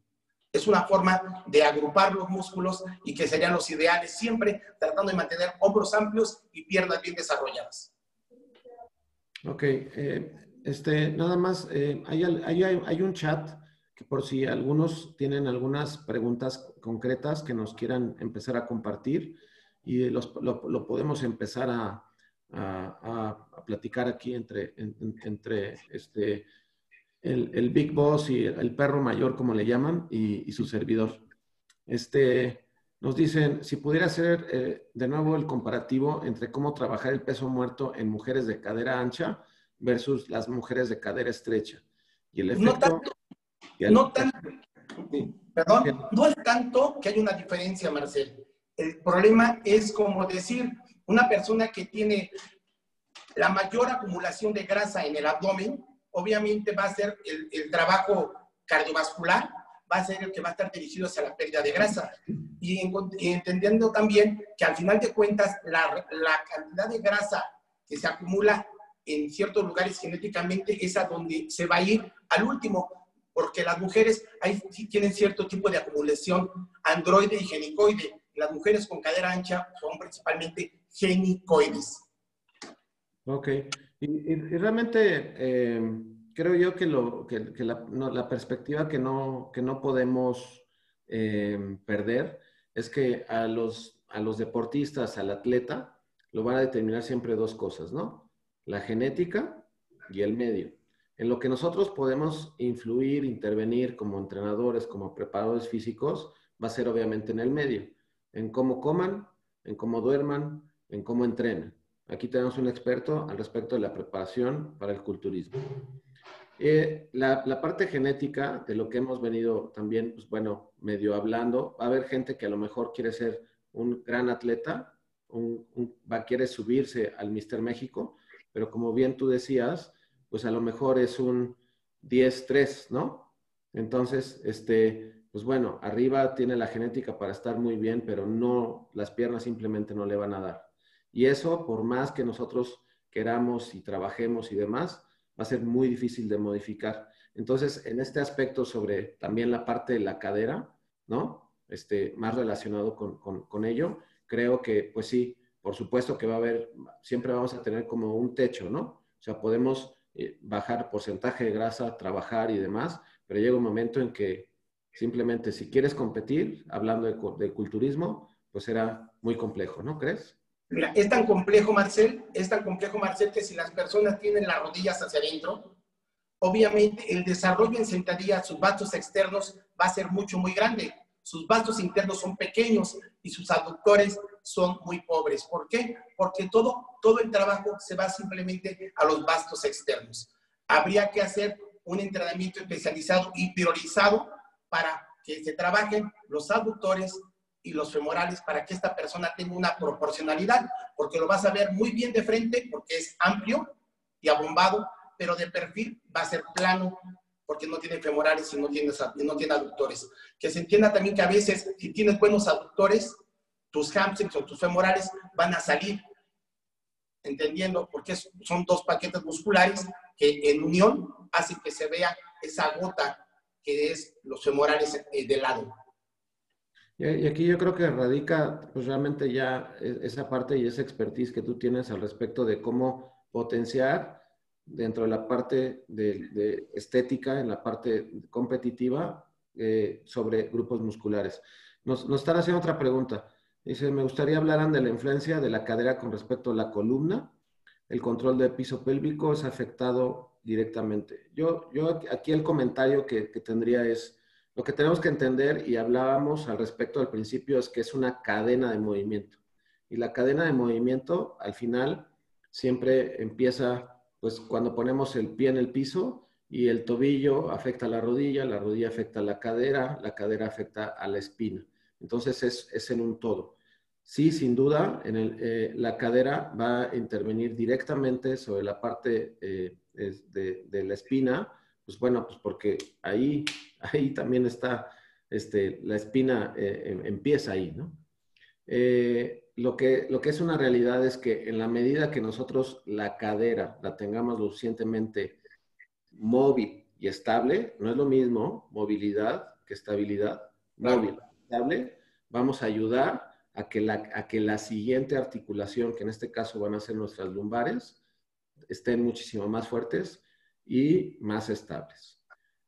Es una forma de agrupar los músculos y que serían los ideales siempre tratando de mantener hombros amplios y piernas bien desarrolladas. Ok, eh, este, nada más, eh, hay, hay, hay, un chat por si algunos tienen algunas preguntas concretas que nos quieran empezar a compartir y los, lo, lo, podemos empezar a, a, a, platicar aquí entre, entre este, el, el, Big Boss y el perro mayor, como le llaman, y, y su servidor. Este, nos dicen, si pudiera hacer eh, de nuevo el comparativo entre cómo trabajar el peso muerto en mujeres de cadera ancha versus las mujeres de cadera estrecha. Y el efecto... No tanto, perdón, no es tanto que hay una diferencia, Marcel. El problema es como decir, una persona que tiene la mayor acumulación de grasa en el abdomen, obviamente va a ser el, el trabajo cardiovascular, va a ser el que va a estar dirigido hacia la pérdida de grasa. Y, entendiendo también que al final de cuentas la, la, cantidad de grasa que se acumula en ciertos lugares genéticamente es a donde se va a ir al último porque las mujeres ahí tienen cierto tipo de acumulación androide y genicoide. Las mujeres con cadera ancha son principalmente genicoides. Ok. Y, realmente eh, creo yo que, lo, que, la, la, perspectiva que no, que no podemos eh, perder es que a los, a los deportistas, al atleta, lo van a determinar siempre dos cosas, ¿no? La genética y el medio. En lo que nosotros podemos influir, intervenir como entrenadores, como preparadores físicos, va a ser obviamente en el medio, en cómo coman, en cómo duerman, en cómo entrenen. Aquí tenemos un experto al respecto de la preparación para el culturismo. Eh, la, la, parte genética de lo que hemos venido también, pues bueno, medio hablando, va a haber gente que a lo mejor quiere ser un gran atleta, un, un, va, quiere subirse al Mister México, pero como bien tú decías, pues a lo mejor es un 10-3, ¿no? Entonces, este, pues bueno, arriba tiene la genética para estar muy bien, pero no, las piernas simplemente no le van a dar. Y eso, por más que nosotros queramos y trabajemos y demás, va a ser muy difícil de modificar. Entonces, en este aspecto sobre también la parte de la cadera, ¿no? Este, más relacionado con, con, ello, creo que, pues sí, por supuesto que va a haber, siempre vamos a tener como un techo, ¿no? O sea, podemos eh, bajar porcentaje de grasa, trabajar y demás, pero llega un momento en que simplemente si quieres competir, hablando de, culturismo, pues será muy complejo, ¿no crees? Mira, es tan complejo, Marcel, es tan complejo, Marcel, que si las personas tienen las rodillas hacia adentro, obviamente el desarrollo en sentadilla, sus externos va a ser mucho, muy grande. Sus vasos internos son pequeños y sus aductores son muy pobres. ¿Por qué? Porque todo, todo el trabajo se va simplemente a los vastos externos. Habría que hacer un entrenamiento especializado y priorizado para que se trabajen los aductores y los femorales para que esta persona tenga una proporcionalidad, porque lo vas a ver muy bien de frente, porque es amplio y abombado, pero de perfil va a ser plano, porque no tiene femorales y no tiene, no tiene aductores. Que se entienda también que a veces, si tienes buenos aductores, tus hamstrings o tus femorales van a salir, entendiendo, porque son dos paquetes musculares que en unión hacen que se vea esa gota que es los femorales eh, de lado. Y aquí yo creo que radica pues realmente ya e, esa parte y esa expertise que tú tienes al respecto de cómo potenciar dentro de la parte de, estética, en la parte competitiva, eh, sobre grupos musculares. Nos, nos, están haciendo otra pregunta. Dice, me gustaría hablar de la influencia de la cadera con respecto a la columna. el control del piso pélvico es afectado directamente. Yo, yo aquí el comentario que, que tendría es, lo que tenemos que entender, y hablábamos al respecto al principio, es que es una cadena de movimiento. Y la cadena de movimiento, al final, siempre empieza, pues, cuando ponemos el pie en el piso y el tobillo afecta a la rodilla, la rodilla afecta a la cadera, la cadera afecta a la espina. Entonces, es, es en un todo. Sí, sin duda, en el, eh, la cadera va a intervenir directamente sobre la parte eh, de, de, la espina, pues bueno, pues porque ahí, ahí también está, este, la espina eh, em, empieza ahí, ¿no? Eh, lo, que, lo que es una realidad es que en la medida que nosotros la cadera la tengamos lo suficientemente móvil y estable, no es lo mismo movilidad que estabilidad, móvil, estable, vamos a ayudar a que, la, a que la siguiente articulación, que en este caso van a ser nuestras lumbares, estén muchísimo más fuertes y más estables.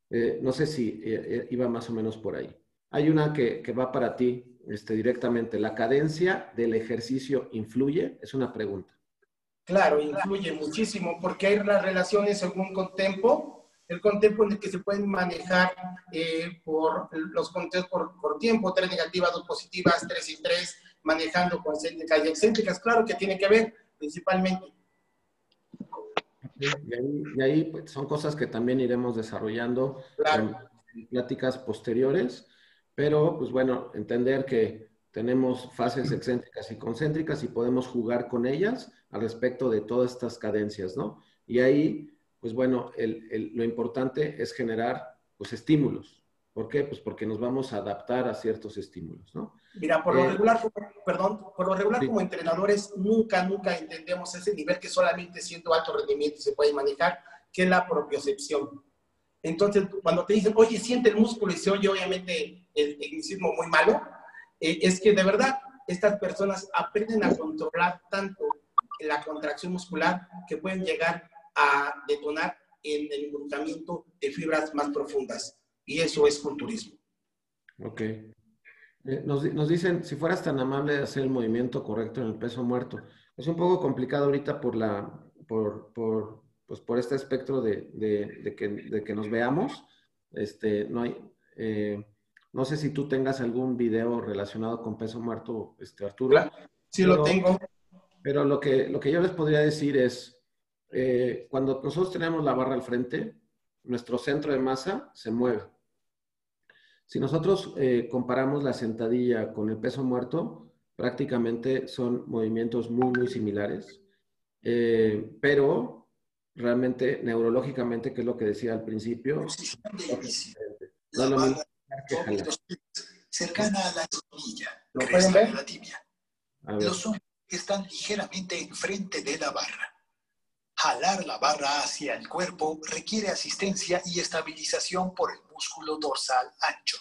Eh, no sé si eh, eh, iba más o menos por ahí. Hay una que, que va para ti este, directamente. ¿La cadencia del ejercicio influye? Es una pregunta. Claro, influye muchísimo porque hay las relaciones según contempo, el contempo en el que se pueden manejar por los conteos por, por, tiempo, tres negativas, dos positivas, tres y tres, manejando concéntricas y excéntricas. Claro que tiene que ver principalmente y ahí, pues, son cosas que también iremos desarrollando en pláticas posteriores, pero pues bueno, entender que tenemos fases excéntricas y concéntricas y podemos jugar con ellas al respecto de todas estas cadencias, ¿no? Y ahí, pues bueno, lo importante es generar pues estímulos, ¿Por qué? Pues porque nos vamos a adaptar a ciertos estímulos, ¿no? Mira, por lo eh, regular, perdón, por lo regular como entrenadores nunca, nunca entendemos ese nivel que solamente siendo alto rendimiento se puede manejar, que es la propiocepción. Entonces, cuando te dicen, oye, siente el músculo y se oye obviamente el tecnicismo muy malo, eh, es que de verdad estas personas aprenden a controlar tanto la contracción muscular que pueden llegar a detonar en el involucramiento de fibras más profundas y eso es culturismo. Ok. Eh, nos, nos, dicen, si fueras tan amable de hacer el movimiento correcto en el peso muerto. Es un poco complicado ahorita por, la, por, por, pues por este espectro de, de, de, que, de, que, nos veamos. Este, no, hay, eh, no sé si tú tengas algún video relacionado con peso muerto, este, Arturo. Claro, sí lo tengo. Pero lo que, lo que yo les podría decir es, eh, cuando nosotros tenemos la barra al frente, nuestro centro de masa se mueve. Si nosotros eh, comparamos la sentadilla con el peso muerto, prácticamente son movimientos muy, muy similares, eh, pero realmente neurológicamente, que es lo que decía al principio, la cercana a la espinilla, ¿Lo pueden ver? la tibia. Los hombros están ligeramente enfrente de la barra. Jalar la barra hacia el cuerpo requiere asistencia y estabilización por el músculo dorsal ancho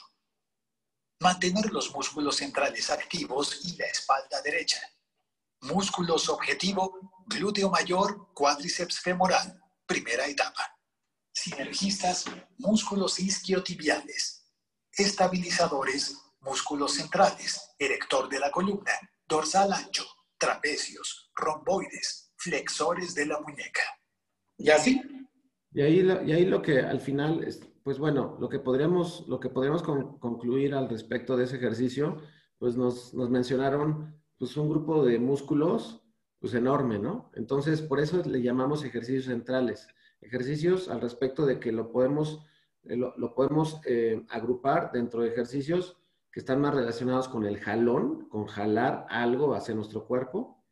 mantener los músculos centrales activos y la espalda derecha. Músculos objetivo, glúteo mayor, cuádriceps femoral, primera etapa. Sinergistas, músculos isquiotibiales. Estabilizadores, músculos centrales, erector de la columna, dorsal ancho, trapecios, romboides, flexores de la muñeca. ¿Y así? Y ahí, y ahí lo que al final pues bueno, lo que podríamos, lo que podríamos concluir al respecto de ese ejercicio, pues nos, nos, mencionaron pues un grupo de músculos pues enorme, ¿no? Entonces, por eso le llamamos ejercicios centrales. Ejercicios al respecto de que lo podemos, lo, lo podemos eh, agrupar dentro de ejercicios que están más relacionados con el jalón, con jalar algo hacia nuestro cuerpo,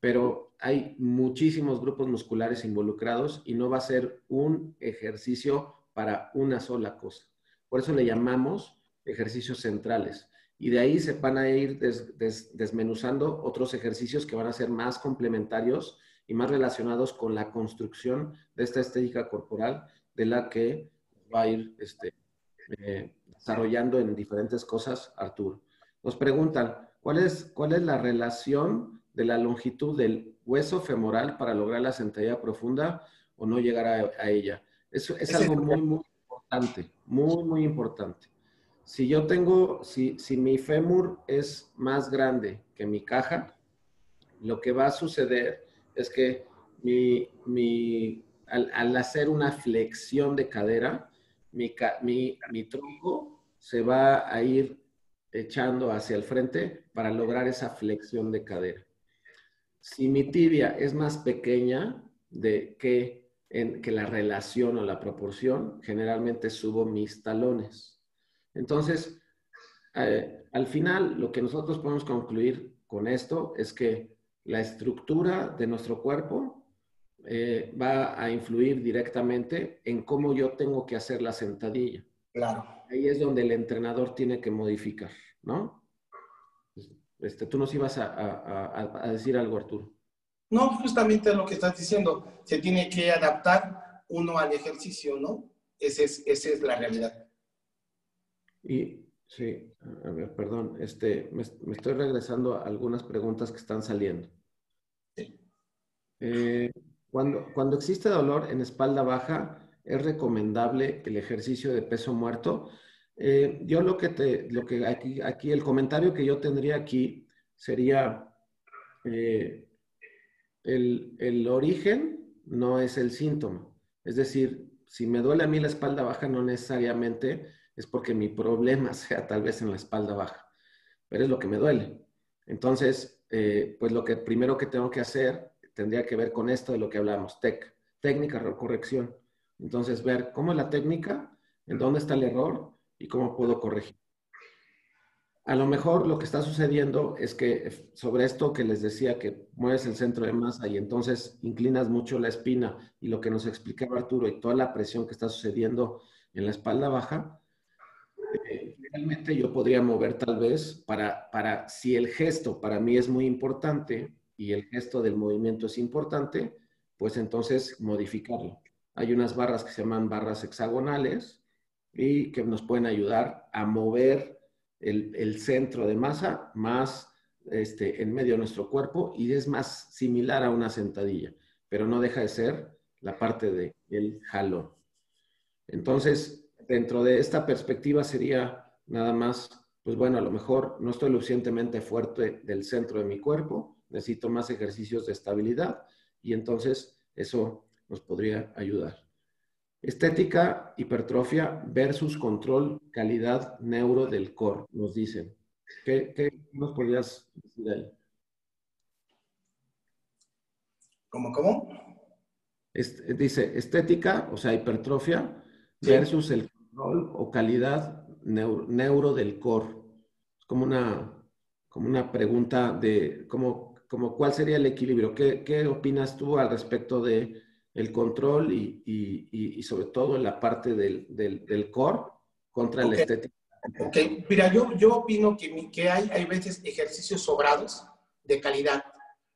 pero hay muchísimos grupos musculares involucrados y no va a ser un ejercicio para una sola cosa. Por eso le llamamos ejercicios centrales. Y de ahí se van a ir desmenuzando otros ejercicios que van a ser más complementarios y más relacionados con la construcción de esta estética corporal de la que va a ir este, eh, desarrollando en diferentes cosas Arturo. Nos preguntan, ¿cuál es, ¿cuál es la relación de la longitud del hueso femoral para lograr la sentadilla profunda o no llegar a ella? Eso es algo muy, muy importante, muy, muy importante. Si yo tengo, si, si mi fémur es más grande que mi caja, lo que va a suceder es que mi, al, hacer una flexión de cadera, mi, mi tronco se va a ir echando hacia el frente para lograr esa flexión de cadera. Si mi tibia es más pequeña de que, en, que la relación o la proporción, generalmente subo mis talones. Entonces, eh, al final, lo que nosotros podemos concluir con esto es que la estructura de nuestro cuerpo eh, va a influir directamente en cómo yo tengo que hacer la sentadilla. Claro. Ahí es donde el entrenador tiene que modificar, ¿no? Este, tú nos ibas a, decir algo, Arturo. No, justamente lo que estás diciendo. Se tiene que adaptar uno al ejercicio, ¿no? Esa es, esa es la realidad. Y sí, a ver, perdón, este, me, estoy regresando a algunas preguntas que están saliendo. Sí. Eh, cuando, cuando existe dolor en espalda baja, es recomendable el ejercicio de peso muerto. Eh, yo lo que te, lo que aquí, aquí, el comentario que yo tendría aquí sería, eh, el, el, origen no es el síntoma. Es decir, si me duele a mí la espalda baja, no necesariamente es porque mi problema sea tal vez en la espalda baja, pero es lo que me duele. Entonces, eh, pues lo que primero que tengo que hacer tendría que ver con esto de lo que hablamos, TEC, técnica de corrección. Entonces, ver cómo es la técnica, en dónde está el error y cómo puedo corregir. A lo mejor lo que está sucediendo es que sobre esto que les decía que mueves el centro de masa y entonces inclinas mucho la espina y lo que nos explicaba Arturo y toda la presión que está sucediendo en la espalda baja, eh, realmente yo podría mover tal vez para, para, si el gesto para mí es muy importante y el gesto del movimiento es importante, pues entonces modificarlo. Hay unas barras que se llaman barras hexagonales y que nos pueden ayudar a mover el, centro de masa más este, en medio de nuestro cuerpo y es más similar a una sentadilla, pero no deja de ser la parte del el jalón. Entonces, dentro de esta perspectiva sería nada más, pues bueno, a lo mejor no estoy lo suficientemente fuerte del centro de mi cuerpo, necesito más ejercicios de estabilidad y entonces eso nos podría ayudar. Estética, hipertrofia versus control, calidad neuro del core, nos dicen. ¿Qué, nos podrías decir ahí? ¿Cómo, cómo? dice estética, o sea, hipertrofia, versus el control o calidad neuro, del core. Es como una, como una pregunta de cómo, como cuál sería el equilibrio. ¿Qué, ¿Qué opinas tú al respecto de el control y, y, y, sobre todo en la parte del, del, del core contra el estético. Ok, mira, yo, yo opino que, que hay, hay veces ejercicios sobrados de calidad,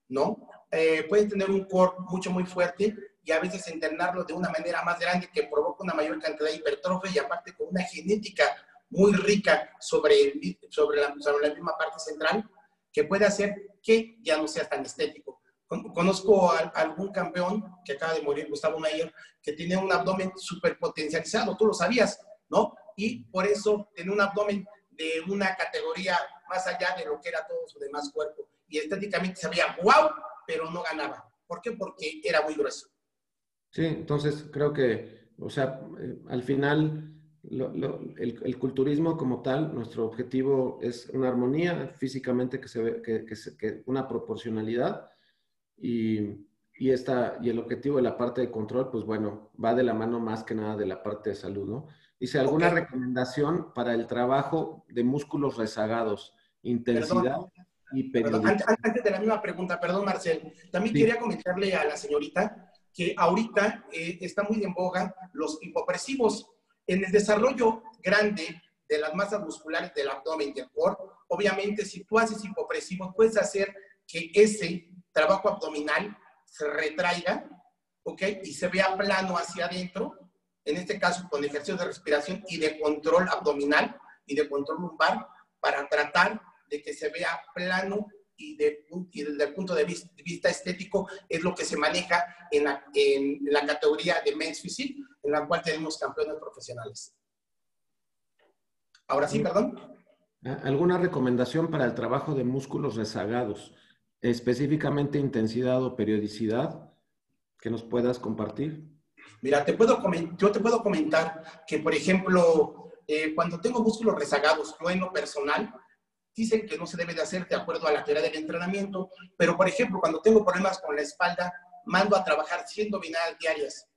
¿no? Eh, pueden tener un core mucho, muy fuerte y a veces internarlo de una manera más grande que provoca una mayor cantidad de hipertrofia y aparte con una genética muy rica sobre, sobre, la, sobre la misma parte central que puede hacer que ya no sea tan estético. Conozco a, algún campeón que acaba de morir, Gustavo Mayer, que tiene un abdomen súper potencializado, tú lo sabías, ¿no? Y por eso tiene un abdomen de una categoría más allá de lo que era todo su demás cuerpo. Y estéticamente se veía wow, pero no ganaba. ¿Por qué? Porque era muy grueso. Sí, entonces creo que, o sea, eh, al final el, el, culturismo como tal, nuestro objetivo es una armonía físicamente que se ve, que, que, que una proporcionalidad y, y, esta, y el objetivo de la parte de control, pues bueno, va de la mano más que nada de la parte de salud, ¿no? Dice, ¿alguna recomendación para el trabajo de músculos rezagados? Intensidad y periodicidad. Antes, de la misma pregunta, perdón, Marcel, también quería comentarle a la señorita que ahorita eh, está muy en boga los hipopresivos. En el desarrollo grande de las masas musculares del abdomen y del core, obviamente si tú haces hipopresivos, puedes hacer que ese trabajo abdominal se retraiga, ¿ok? Y se vea plano hacia adentro, en este caso con ejercicios de respiración y de control abdominal y de control lumbar, para tratar de que se vea plano y, de, desde el punto de vista, estético es lo que se maneja en la, en la categoría de Men's Physique, en la cual tenemos campeones profesionales. Ahora sí, perdón. ¿Alguna recomendación para el trabajo de músculos rezagados? específicamente intensidad o periodicidad que nos puedas compartir. Mira, te puedo yo te puedo comentar que, por ejemplo, eh, cuando tengo músculos rezagados, yo en lo personal, dicen que no se debe de hacer de acuerdo a la teoría del entrenamiento, pero por ejemplo, cuando tengo problemas con la espalda, mando a trabajar 100 dominadas diarias.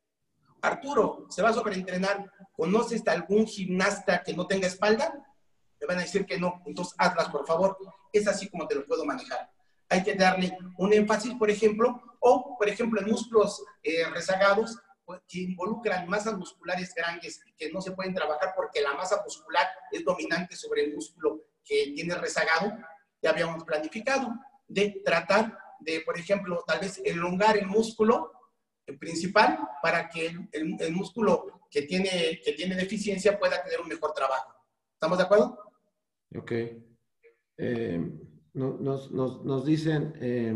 Arturo, ¿se va a sobreentrenar? ¿Conoces a algún gimnasta que no tenga espalda? Me van a decir que no, entonces hazlas, por favor. Es así como te lo puedo manejar. Hay que darle un énfasis, por ejemplo, o, por ejemplo, en músculos eh, rezagados, pues, que involucran masas musculares grandes que no se pueden trabajar porque la masa muscular es dominante sobre el músculo que tiene rezagado, ya habíamos planificado, de tratar de, por ejemplo, tal vez elongar el músculo principal para que el, músculo que tiene, que tiene deficiencia pueda tener un mejor trabajo. ¿Estamos de acuerdo? Ok. Eh, nos, nos, nos, dicen, eh,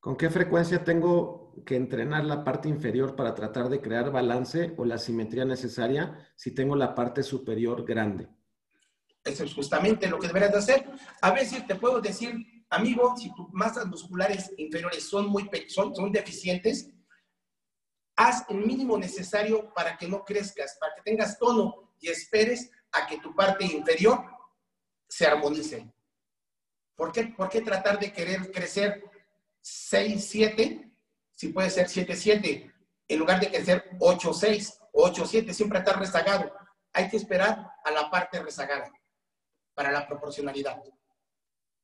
¿con qué frecuencia tengo que entrenar la parte inferior para tratar de crear balance o la simetría necesaria si tengo la parte superior grande? Eso es justamente lo que deberías de hacer. A veces te puedo decir, amigo, si tus masas musculares inferiores son muy son, son deficientes, haz el mínimo necesario para que no crezcas, para que tengas tono y esperes a que tu parte inferior se armonice. ¿Por qué, ¿Por qué tratar de querer crecer 6, 7, si puede ser 7, 7, en lugar de crecer 8, 6 o 8, 7, siempre estar rezagado? Hay que esperar a la parte rezagada para la proporcionalidad.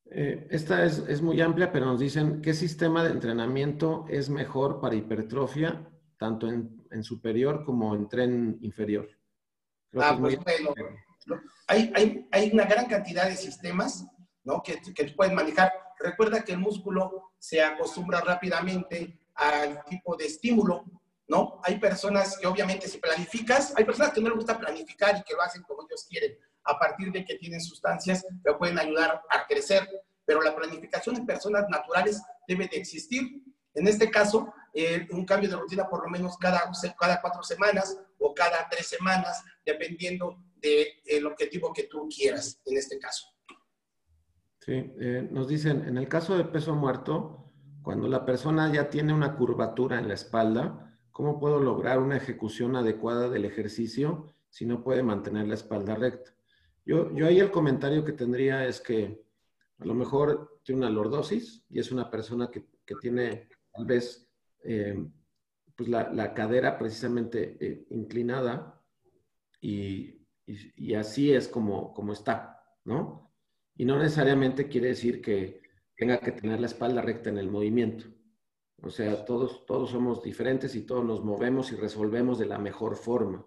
Eh, esta es, es, muy amplia, pero nos dicen qué sistema de entrenamiento es mejor para hipertrofia, tanto en, en superior como en tren inferior. ah, pues bueno, hay, hay, hay, una gran cantidad de sistemas ¿no? que, que pueden manejar. Recuerda que el músculo se acostumbra rápidamente al tipo de estímulo, ¿no? Hay personas que obviamente si planificas, hay personas que no les gusta planificar y que lo hacen como ellos quieren a partir de que tienen sustancias que pueden ayudar a crecer, pero la planificación en personas naturales debe de existir. En este caso, eh, un cambio de rutina por lo menos cada, cada cuatro semanas o cada tres semanas, dependiendo del objetivo que tú quieras en este caso. Sí, eh, nos dicen, en el caso de peso muerto, cuando la persona ya tiene una curvatura en la espalda, ¿cómo puedo lograr una ejecución adecuada del ejercicio si no puede mantener la espalda recta? Yo, yo ahí el comentario que tendría es que a lo mejor tiene una lordosis y es una persona que, que tiene tal vez eh, pues la, la, cadera precisamente eh, inclinada y, y, y, así es como, como está, ¿no? Y no necesariamente quiere decir que tenga que tener la espalda recta en el movimiento. O sea, todos, todos somos diferentes y todos nos movemos y resolvemos de la mejor forma.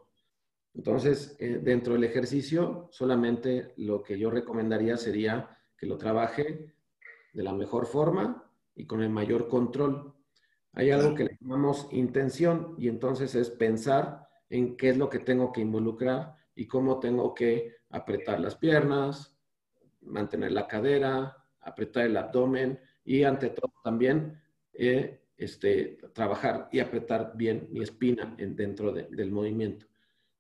Entonces, eh, dentro del ejercicio, solamente lo que yo recomendaría sería que lo trabaje de la mejor forma y con el mayor control. Hay algo que le llamamos intención y entonces es pensar en qué es lo que tengo que involucrar y cómo tengo que apretar las piernas, mantener la cadera, apretar el abdomen y ante todo también eh, este, trabajar y apretar bien mi espina en, dentro del movimiento.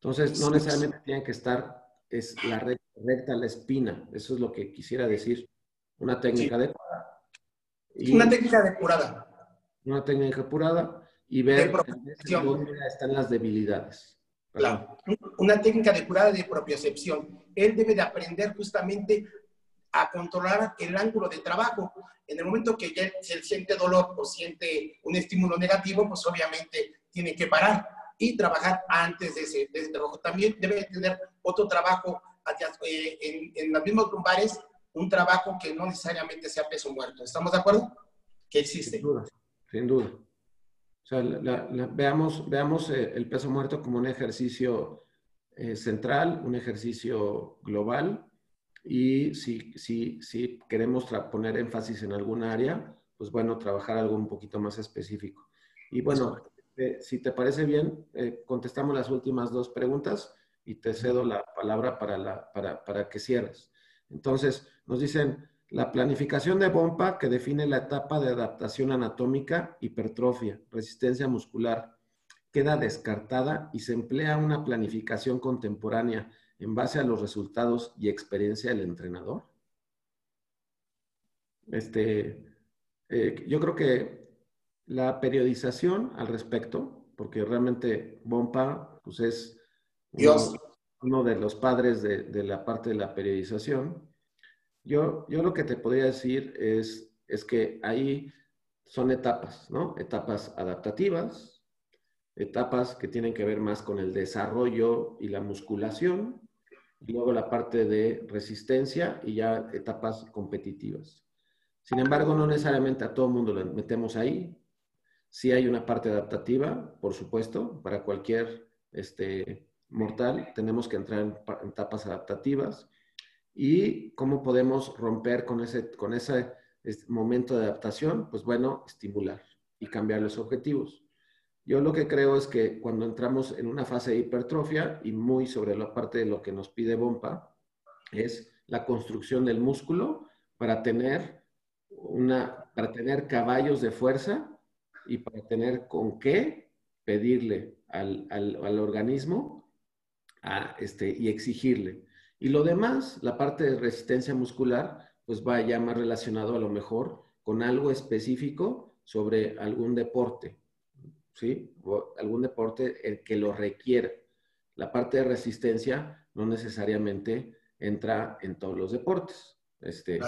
Entonces, no necesariamente tiene que estar, es la recta, la espina. Eso es lo que quisiera decir. Una técnica depurada. una técnica depurada. Una técnica depurada y ver dónde están las debilidades. Claro. Una técnica depurada de propiocepción. Él debe de aprender justamente a controlar el ángulo de trabajo. En el momento que él, él siente dolor o siente un estímulo negativo, pues obviamente tiene que parar y trabajar antes de ese, trabajo. También debe tener otro trabajo eh, en, en los mismos lumbares, un trabajo que no necesariamente sea peso muerto. ¿Estamos de acuerdo? Que existe. Sin duda, sin duda. O sea, veamos, veamos eh, el peso muerto como un ejercicio eh, central, un ejercicio global, y si, si, si queremos poner énfasis en alguna área, pues bueno, trabajar algo un poquito más específico. Y bueno, si te parece bien, eh, contestamos las últimas dos preguntas y te cedo la palabra para, la, para, para que cierres. Entonces, nos dicen, la planificación de bomba que define la etapa de adaptación anatómica, hipertrofia, resistencia muscular, queda descartada y se emplea una planificación contemporánea en base a los resultados y experiencia del entrenador. Este, eh, yo creo que la periodización al respecto, porque realmente Bompa pues es Dios. Uno, de los padres de, la parte de la periodización. Yo, yo lo que te podría decir es, es que ahí son etapas, ¿no? Etapas adaptativas, etapas que tienen que ver más con el desarrollo y la musculación, y luego la parte de resistencia y ya etapas competitivas. Sin embargo, no necesariamente a todo el mundo lo metemos ahí. Sí hay una parte adaptativa, por supuesto, para cualquier este, mortal tenemos que entrar en, etapas adaptativas. ¿Y cómo podemos romper con ese, con ese momento de adaptación? Pues bueno, estimular y cambiar los objetivos. Yo lo que creo es que cuando entramos en una fase de hipertrofia y muy sobre la parte de lo que nos pide Bompa, es la construcción del músculo para tener, una, para tener caballos de fuerza y para tener con qué pedirle al, al, organismo a, este, y exigirle. Y lo demás, la parte de resistencia muscular, pues va ya más relacionado a lo mejor con algo específico sobre algún deporte ¿sí? algún deporte el que lo requiera. La parte de resistencia no necesariamente entra en todos los deportes. Este,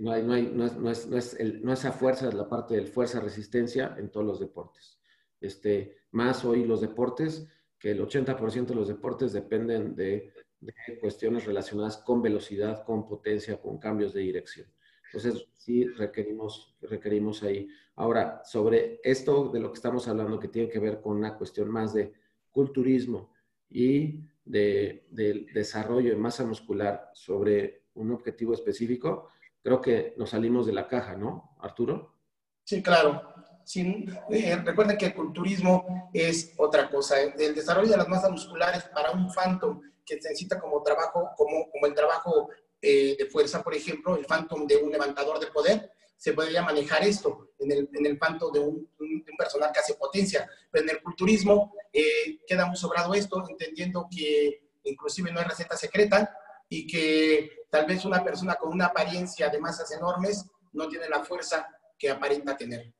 no, hay, no, hay, no, es, no, es, no, es el, no esa fuerza, la parte del fuerza-resistencia en todos los deportes. Este, más hoy los deportes, que el 80% de los deportes dependen de, de cuestiones relacionadas con velocidad, con potencia, con cambios de dirección. Entonces, sí requerimos, requerimos ahí. Ahora, sobre esto de lo que estamos hablando, que tiene que ver con una cuestión más de culturismo y de, desarrollo de masa muscular sobre un objetivo específico, creo que nos salimos de la caja, ¿no, Arturo? Sí, claro. Eh, recuerden que el culturismo es otra cosa. El desarrollo de las masas musculares para un phantom que se necesita como trabajo, como, como el trabajo eh, de fuerza, por ejemplo, el phantom de un levantador de poder, se podría manejar esto en el, en el phantom de un, un, personal que hace potencia. Pero en el culturismo eh, queda muy sobrado esto, entendiendo que inclusive no hay receta secreta y que tal vez una persona con una apariencia de masas enormes no tiene la fuerza que aparenta tener.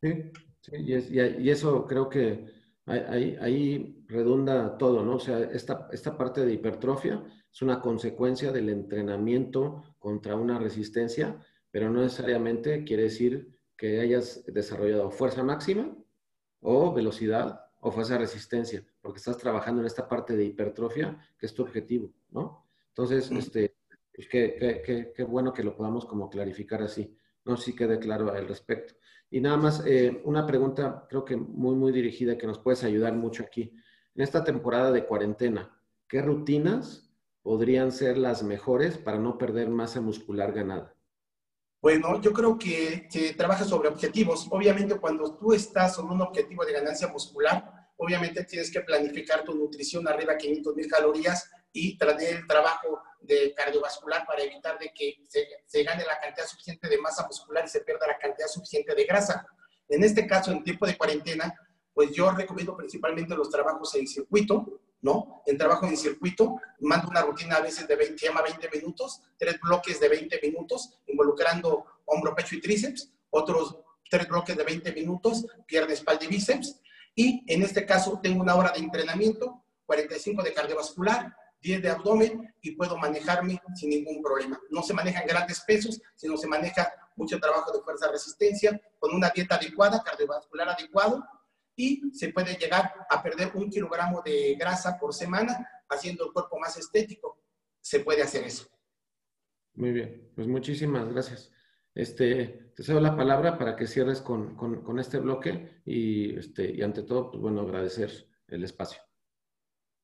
Sí, sí y, y, eso creo que ahí, ahí, redunda todo, ¿no? O sea, esta, esta parte de hipertrofia es una consecuencia del entrenamiento contra una resistencia, pero no necesariamente quiere decir que hayas desarrollado fuerza máxima o velocidad o fuerza de resistencia, porque estás trabajando en esta parte de hipertrofia que es tu objetivo, ¿no? Entonces, este, pues qué, qué, bueno que lo podamos como clarificar así, no si quede claro al respecto. Y nada más, eh, una pregunta creo que muy, muy dirigida que nos puedes ayudar mucho aquí. En esta temporada de cuarentena, ¿qué rutinas podrían ser las mejores para no perder masa muscular ganada? Bueno, yo creo que se trabaja sobre objetivos. Obviamente, cuando tú estás sobre un objetivo de ganancia muscular, obviamente tienes que planificar tu nutrición arriba de 500 mil calorías y traer el trabajo de cardiovascular para evitar de que se, gane la cantidad suficiente de masa muscular y se pierda la cantidad suficiente de grasa. En este caso, en tiempo de cuarentena, pues yo recomiendo principalmente los trabajos en circuito, ¿no? En trabajo en circuito, mando una rutina a veces de 20, llama 20 minutos, tres bloques de 20 minutos, involucrando hombro, pecho y tríceps, otros tres bloques de 20 minutos, pierna, espalda y bíceps. Y en este caso tengo una hora de entrenamiento, 45 de cardiovascular, 10 de abdomen y puedo manejarme sin ningún problema. No se manejan grandes pesos, sino se maneja mucho trabajo de fuerza resistencia con una dieta adecuada, cardiovascular adecuado y se puede llegar a perder un kilogramo de grasa por semana haciendo el cuerpo más estético. Se puede hacer eso. Muy bien, pues muchísimas gracias. Este, te cedo la palabra para que cierres con, con, este bloque y, este, y ante todo, pues bueno, agradecer el espacio.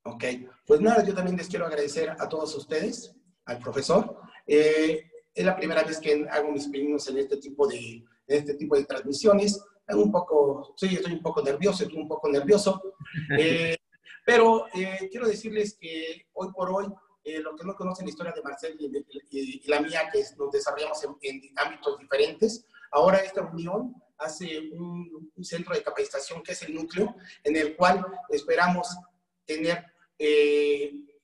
Ok, pues nada, yo también les quiero agradecer a todos ustedes, al profesor. Eh, es la primera vez que hago mis pininos en este tipo de, en este tipo de transmisiones un poco, sí, estoy un poco nervioso, estoy un poco nervioso, eh, pero eh, quiero decirles que hoy por hoy, eh, lo que no conocen la historia de Marcel y, y, y la mía, que nos desarrollamos en, en, ámbitos diferentes, ahora esta unión hace un, un, centro de capacitación que es el núcleo, en el cual esperamos tener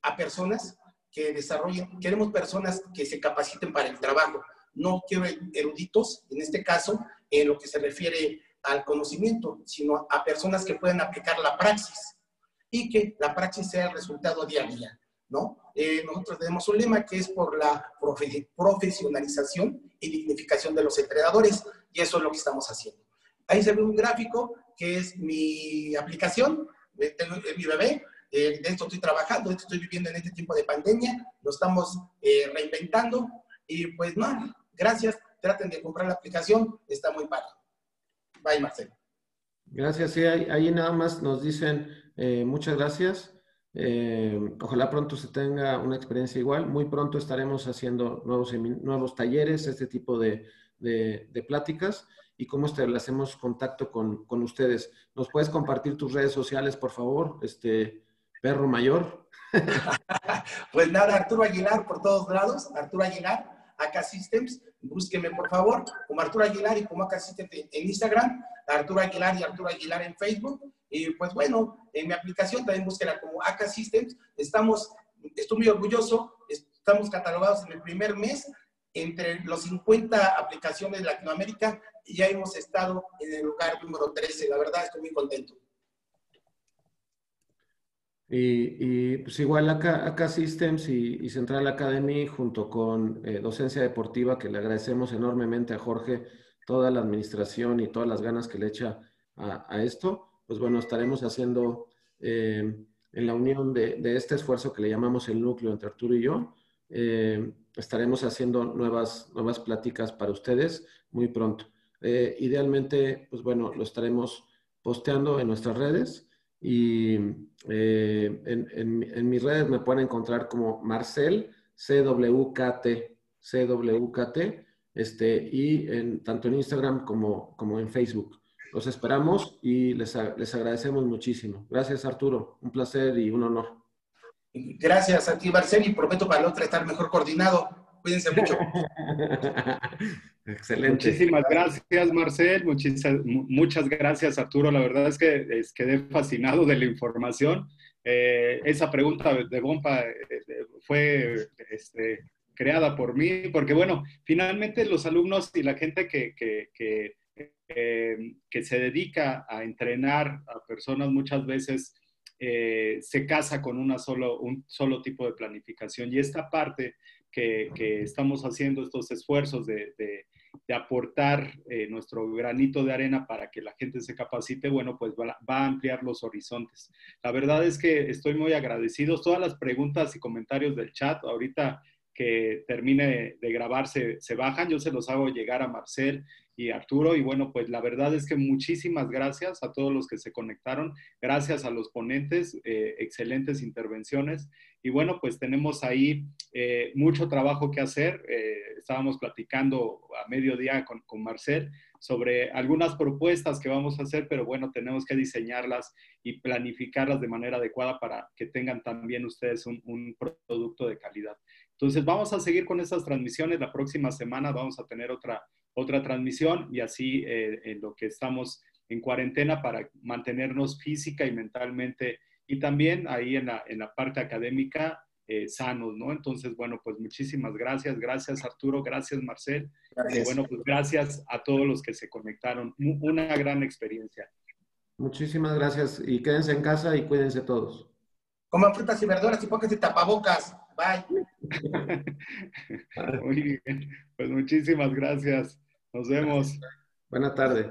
a personas que desarrollen, queremos personas que se capaciten para el trabajo, no quiero eruditos, en este caso, en lo que se refiere al conocimiento, sino a personas que puedan aplicar la praxis y que la praxis sea el resultado día a día, ¿no? Eh, nosotros tenemos un lema que es por la profesionalización y dignificación de los entrenadores y eso es lo que estamos haciendo. Ahí se ve un gráfico que es mi aplicación, tengo, mi bebé, eh, de esto estoy trabajando, esto estoy viviendo en este tiempo de pandemia, lo estamos eh, reinventando y pues nada, gracias, traten de comprar la aplicación, está muy padre. Bye, Marcelo. Gracias, sí, ahí, nada más nos dicen eh, muchas gracias. ojalá pronto se tenga una experiencia igual. Muy pronto estaremos haciendo nuevos, nuevos talleres, este tipo de, de, pláticas y cómo establecemos contacto con, con, ustedes. ¿Nos puedes compartir tus redes sociales, por favor? Este, perro mayor. pues nada, Arturo Aguilar por todos lados, Arturo Aguilar, AK Systems, búsqueme por favor, como Arturo Aguilar y como AK Systems en Instagram, Arturo Aguilar y Arturo Aguilar en Facebook. Y pues bueno, en mi aplicación también búsquela como AK Systems. Estamos, estoy muy orgulloso, estamos catalogados en el primer mes entre los 50 aplicaciones de Latinoamérica y ya hemos estado en el lugar número 13. La verdad, estoy muy contento. Y, pues igual acá, acá Systems y, Central Academy junto con eh, Docencia Deportiva, que le agradecemos enormemente a Jorge toda la administración y todas las ganas que le echa a, esto, pues bueno, estaremos haciendo eh, en la unión de, este esfuerzo que le llamamos el núcleo entre Arturo y yo, eh, estaremos haciendo nuevas, nuevas pláticas para ustedes muy pronto. idealmente, pues bueno, lo estaremos posteando en nuestras redes y eh, en, mis redes me pueden encontrar como Marcel CWKT, CWKT, este, y en, tanto en Instagram como, como en Facebook. Los esperamos y les, les agradecemos muchísimo. Gracias, Arturo. Un placer y un honor. Gracias a ti, Marcel, y prometo para el otro estar mejor coordinado. Cuídense mucho. Excelente. Muchísimas gracias, Marcel. muchas gracias, Arturo. La verdad es que quedé fascinado de la información. Eh, esa pregunta de Bompa eh, fue este, creada por mí, porque bueno, finalmente los alumnos y la gente que, que, eh, se dedica a entrenar a personas muchas veces se casa con una solo, un solo tipo de planificación. Y esta parte que, estamos haciendo, estos esfuerzos de aportar eh, nuestro granito de arena para que la gente se capacite, bueno, pues va, a ampliar los horizontes. La verdad es que estoy muy agradecido. Todas las preguntas y comentarios del chat, ahorita que termine de grabarse, se bajan. Yo se los hago llegar a Marcel y Arturo. Y bueno, pues la verdad es que muchísimas gracias a todos los que se conectaron. Gracias a los ponentes, eh, excelentes intervenciones. Y bueno, pues tenemos ahí eh, mucho trabajo que hacer. Eh, estábamos platicando a mediodía con, con Marcel sobre algunas propuestas que vamos a hacer, pero bueno, tenemos que diseñarlas y planificarlas de manera adecuada para que tengan también ustedes un producto de calidad. Entonces, vamos a seguir con estas transmisiones. La próxima semana vamos a tener otra, otra transmisión y así eh, en lo que estamos en cuarentena para mantenernos física y mentalmente y también ahí en la, en la parte académica eh, sanos, ¿no? Entonces, bueno, pues muchísimas gracias. Gracias Arturo, gracias Marcel. Y bueno, pues gracias a todos los que se conectaron. Una gran experiencia. Muchísimas gracias y quédense en casa y cuídense todos. Coman frutas y verduras y pónganse tapabocas. Bye. Muy bien. Pues muchísimas gracias. Nos vemos. Buena tarde.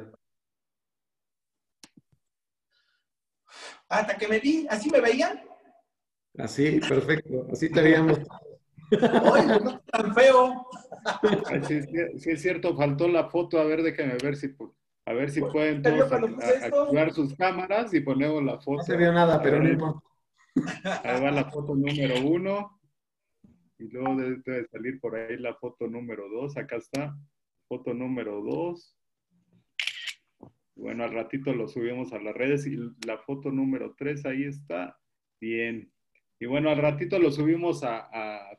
Hasta que me vi, ¿así me veían? Así, perfecto. Así te veíamos. ¡Ay, no tan feo! Sí, es cierto, faltó la foto. A ver, déjenme ver si, a ver si pueden todos activar sus cámaras y ponemos la foto. No se vio nada, pero no importa. Ahí va la foto número uno. Y luego debe salir por ahí la foto número dos. Acá está, foto número dos. Bueno, al ratito lo subimos a las redes y la foto número tres ahí está. Bien. Y bueno, al ratito lo subimos a,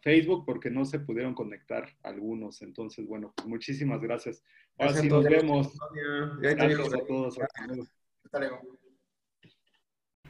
Facebook porque no se pudieron conectar algunos. Entonces, bueno, pues muchísimas gracias. Ahora sí nos vemos. Gracias a todos. Hasta luego.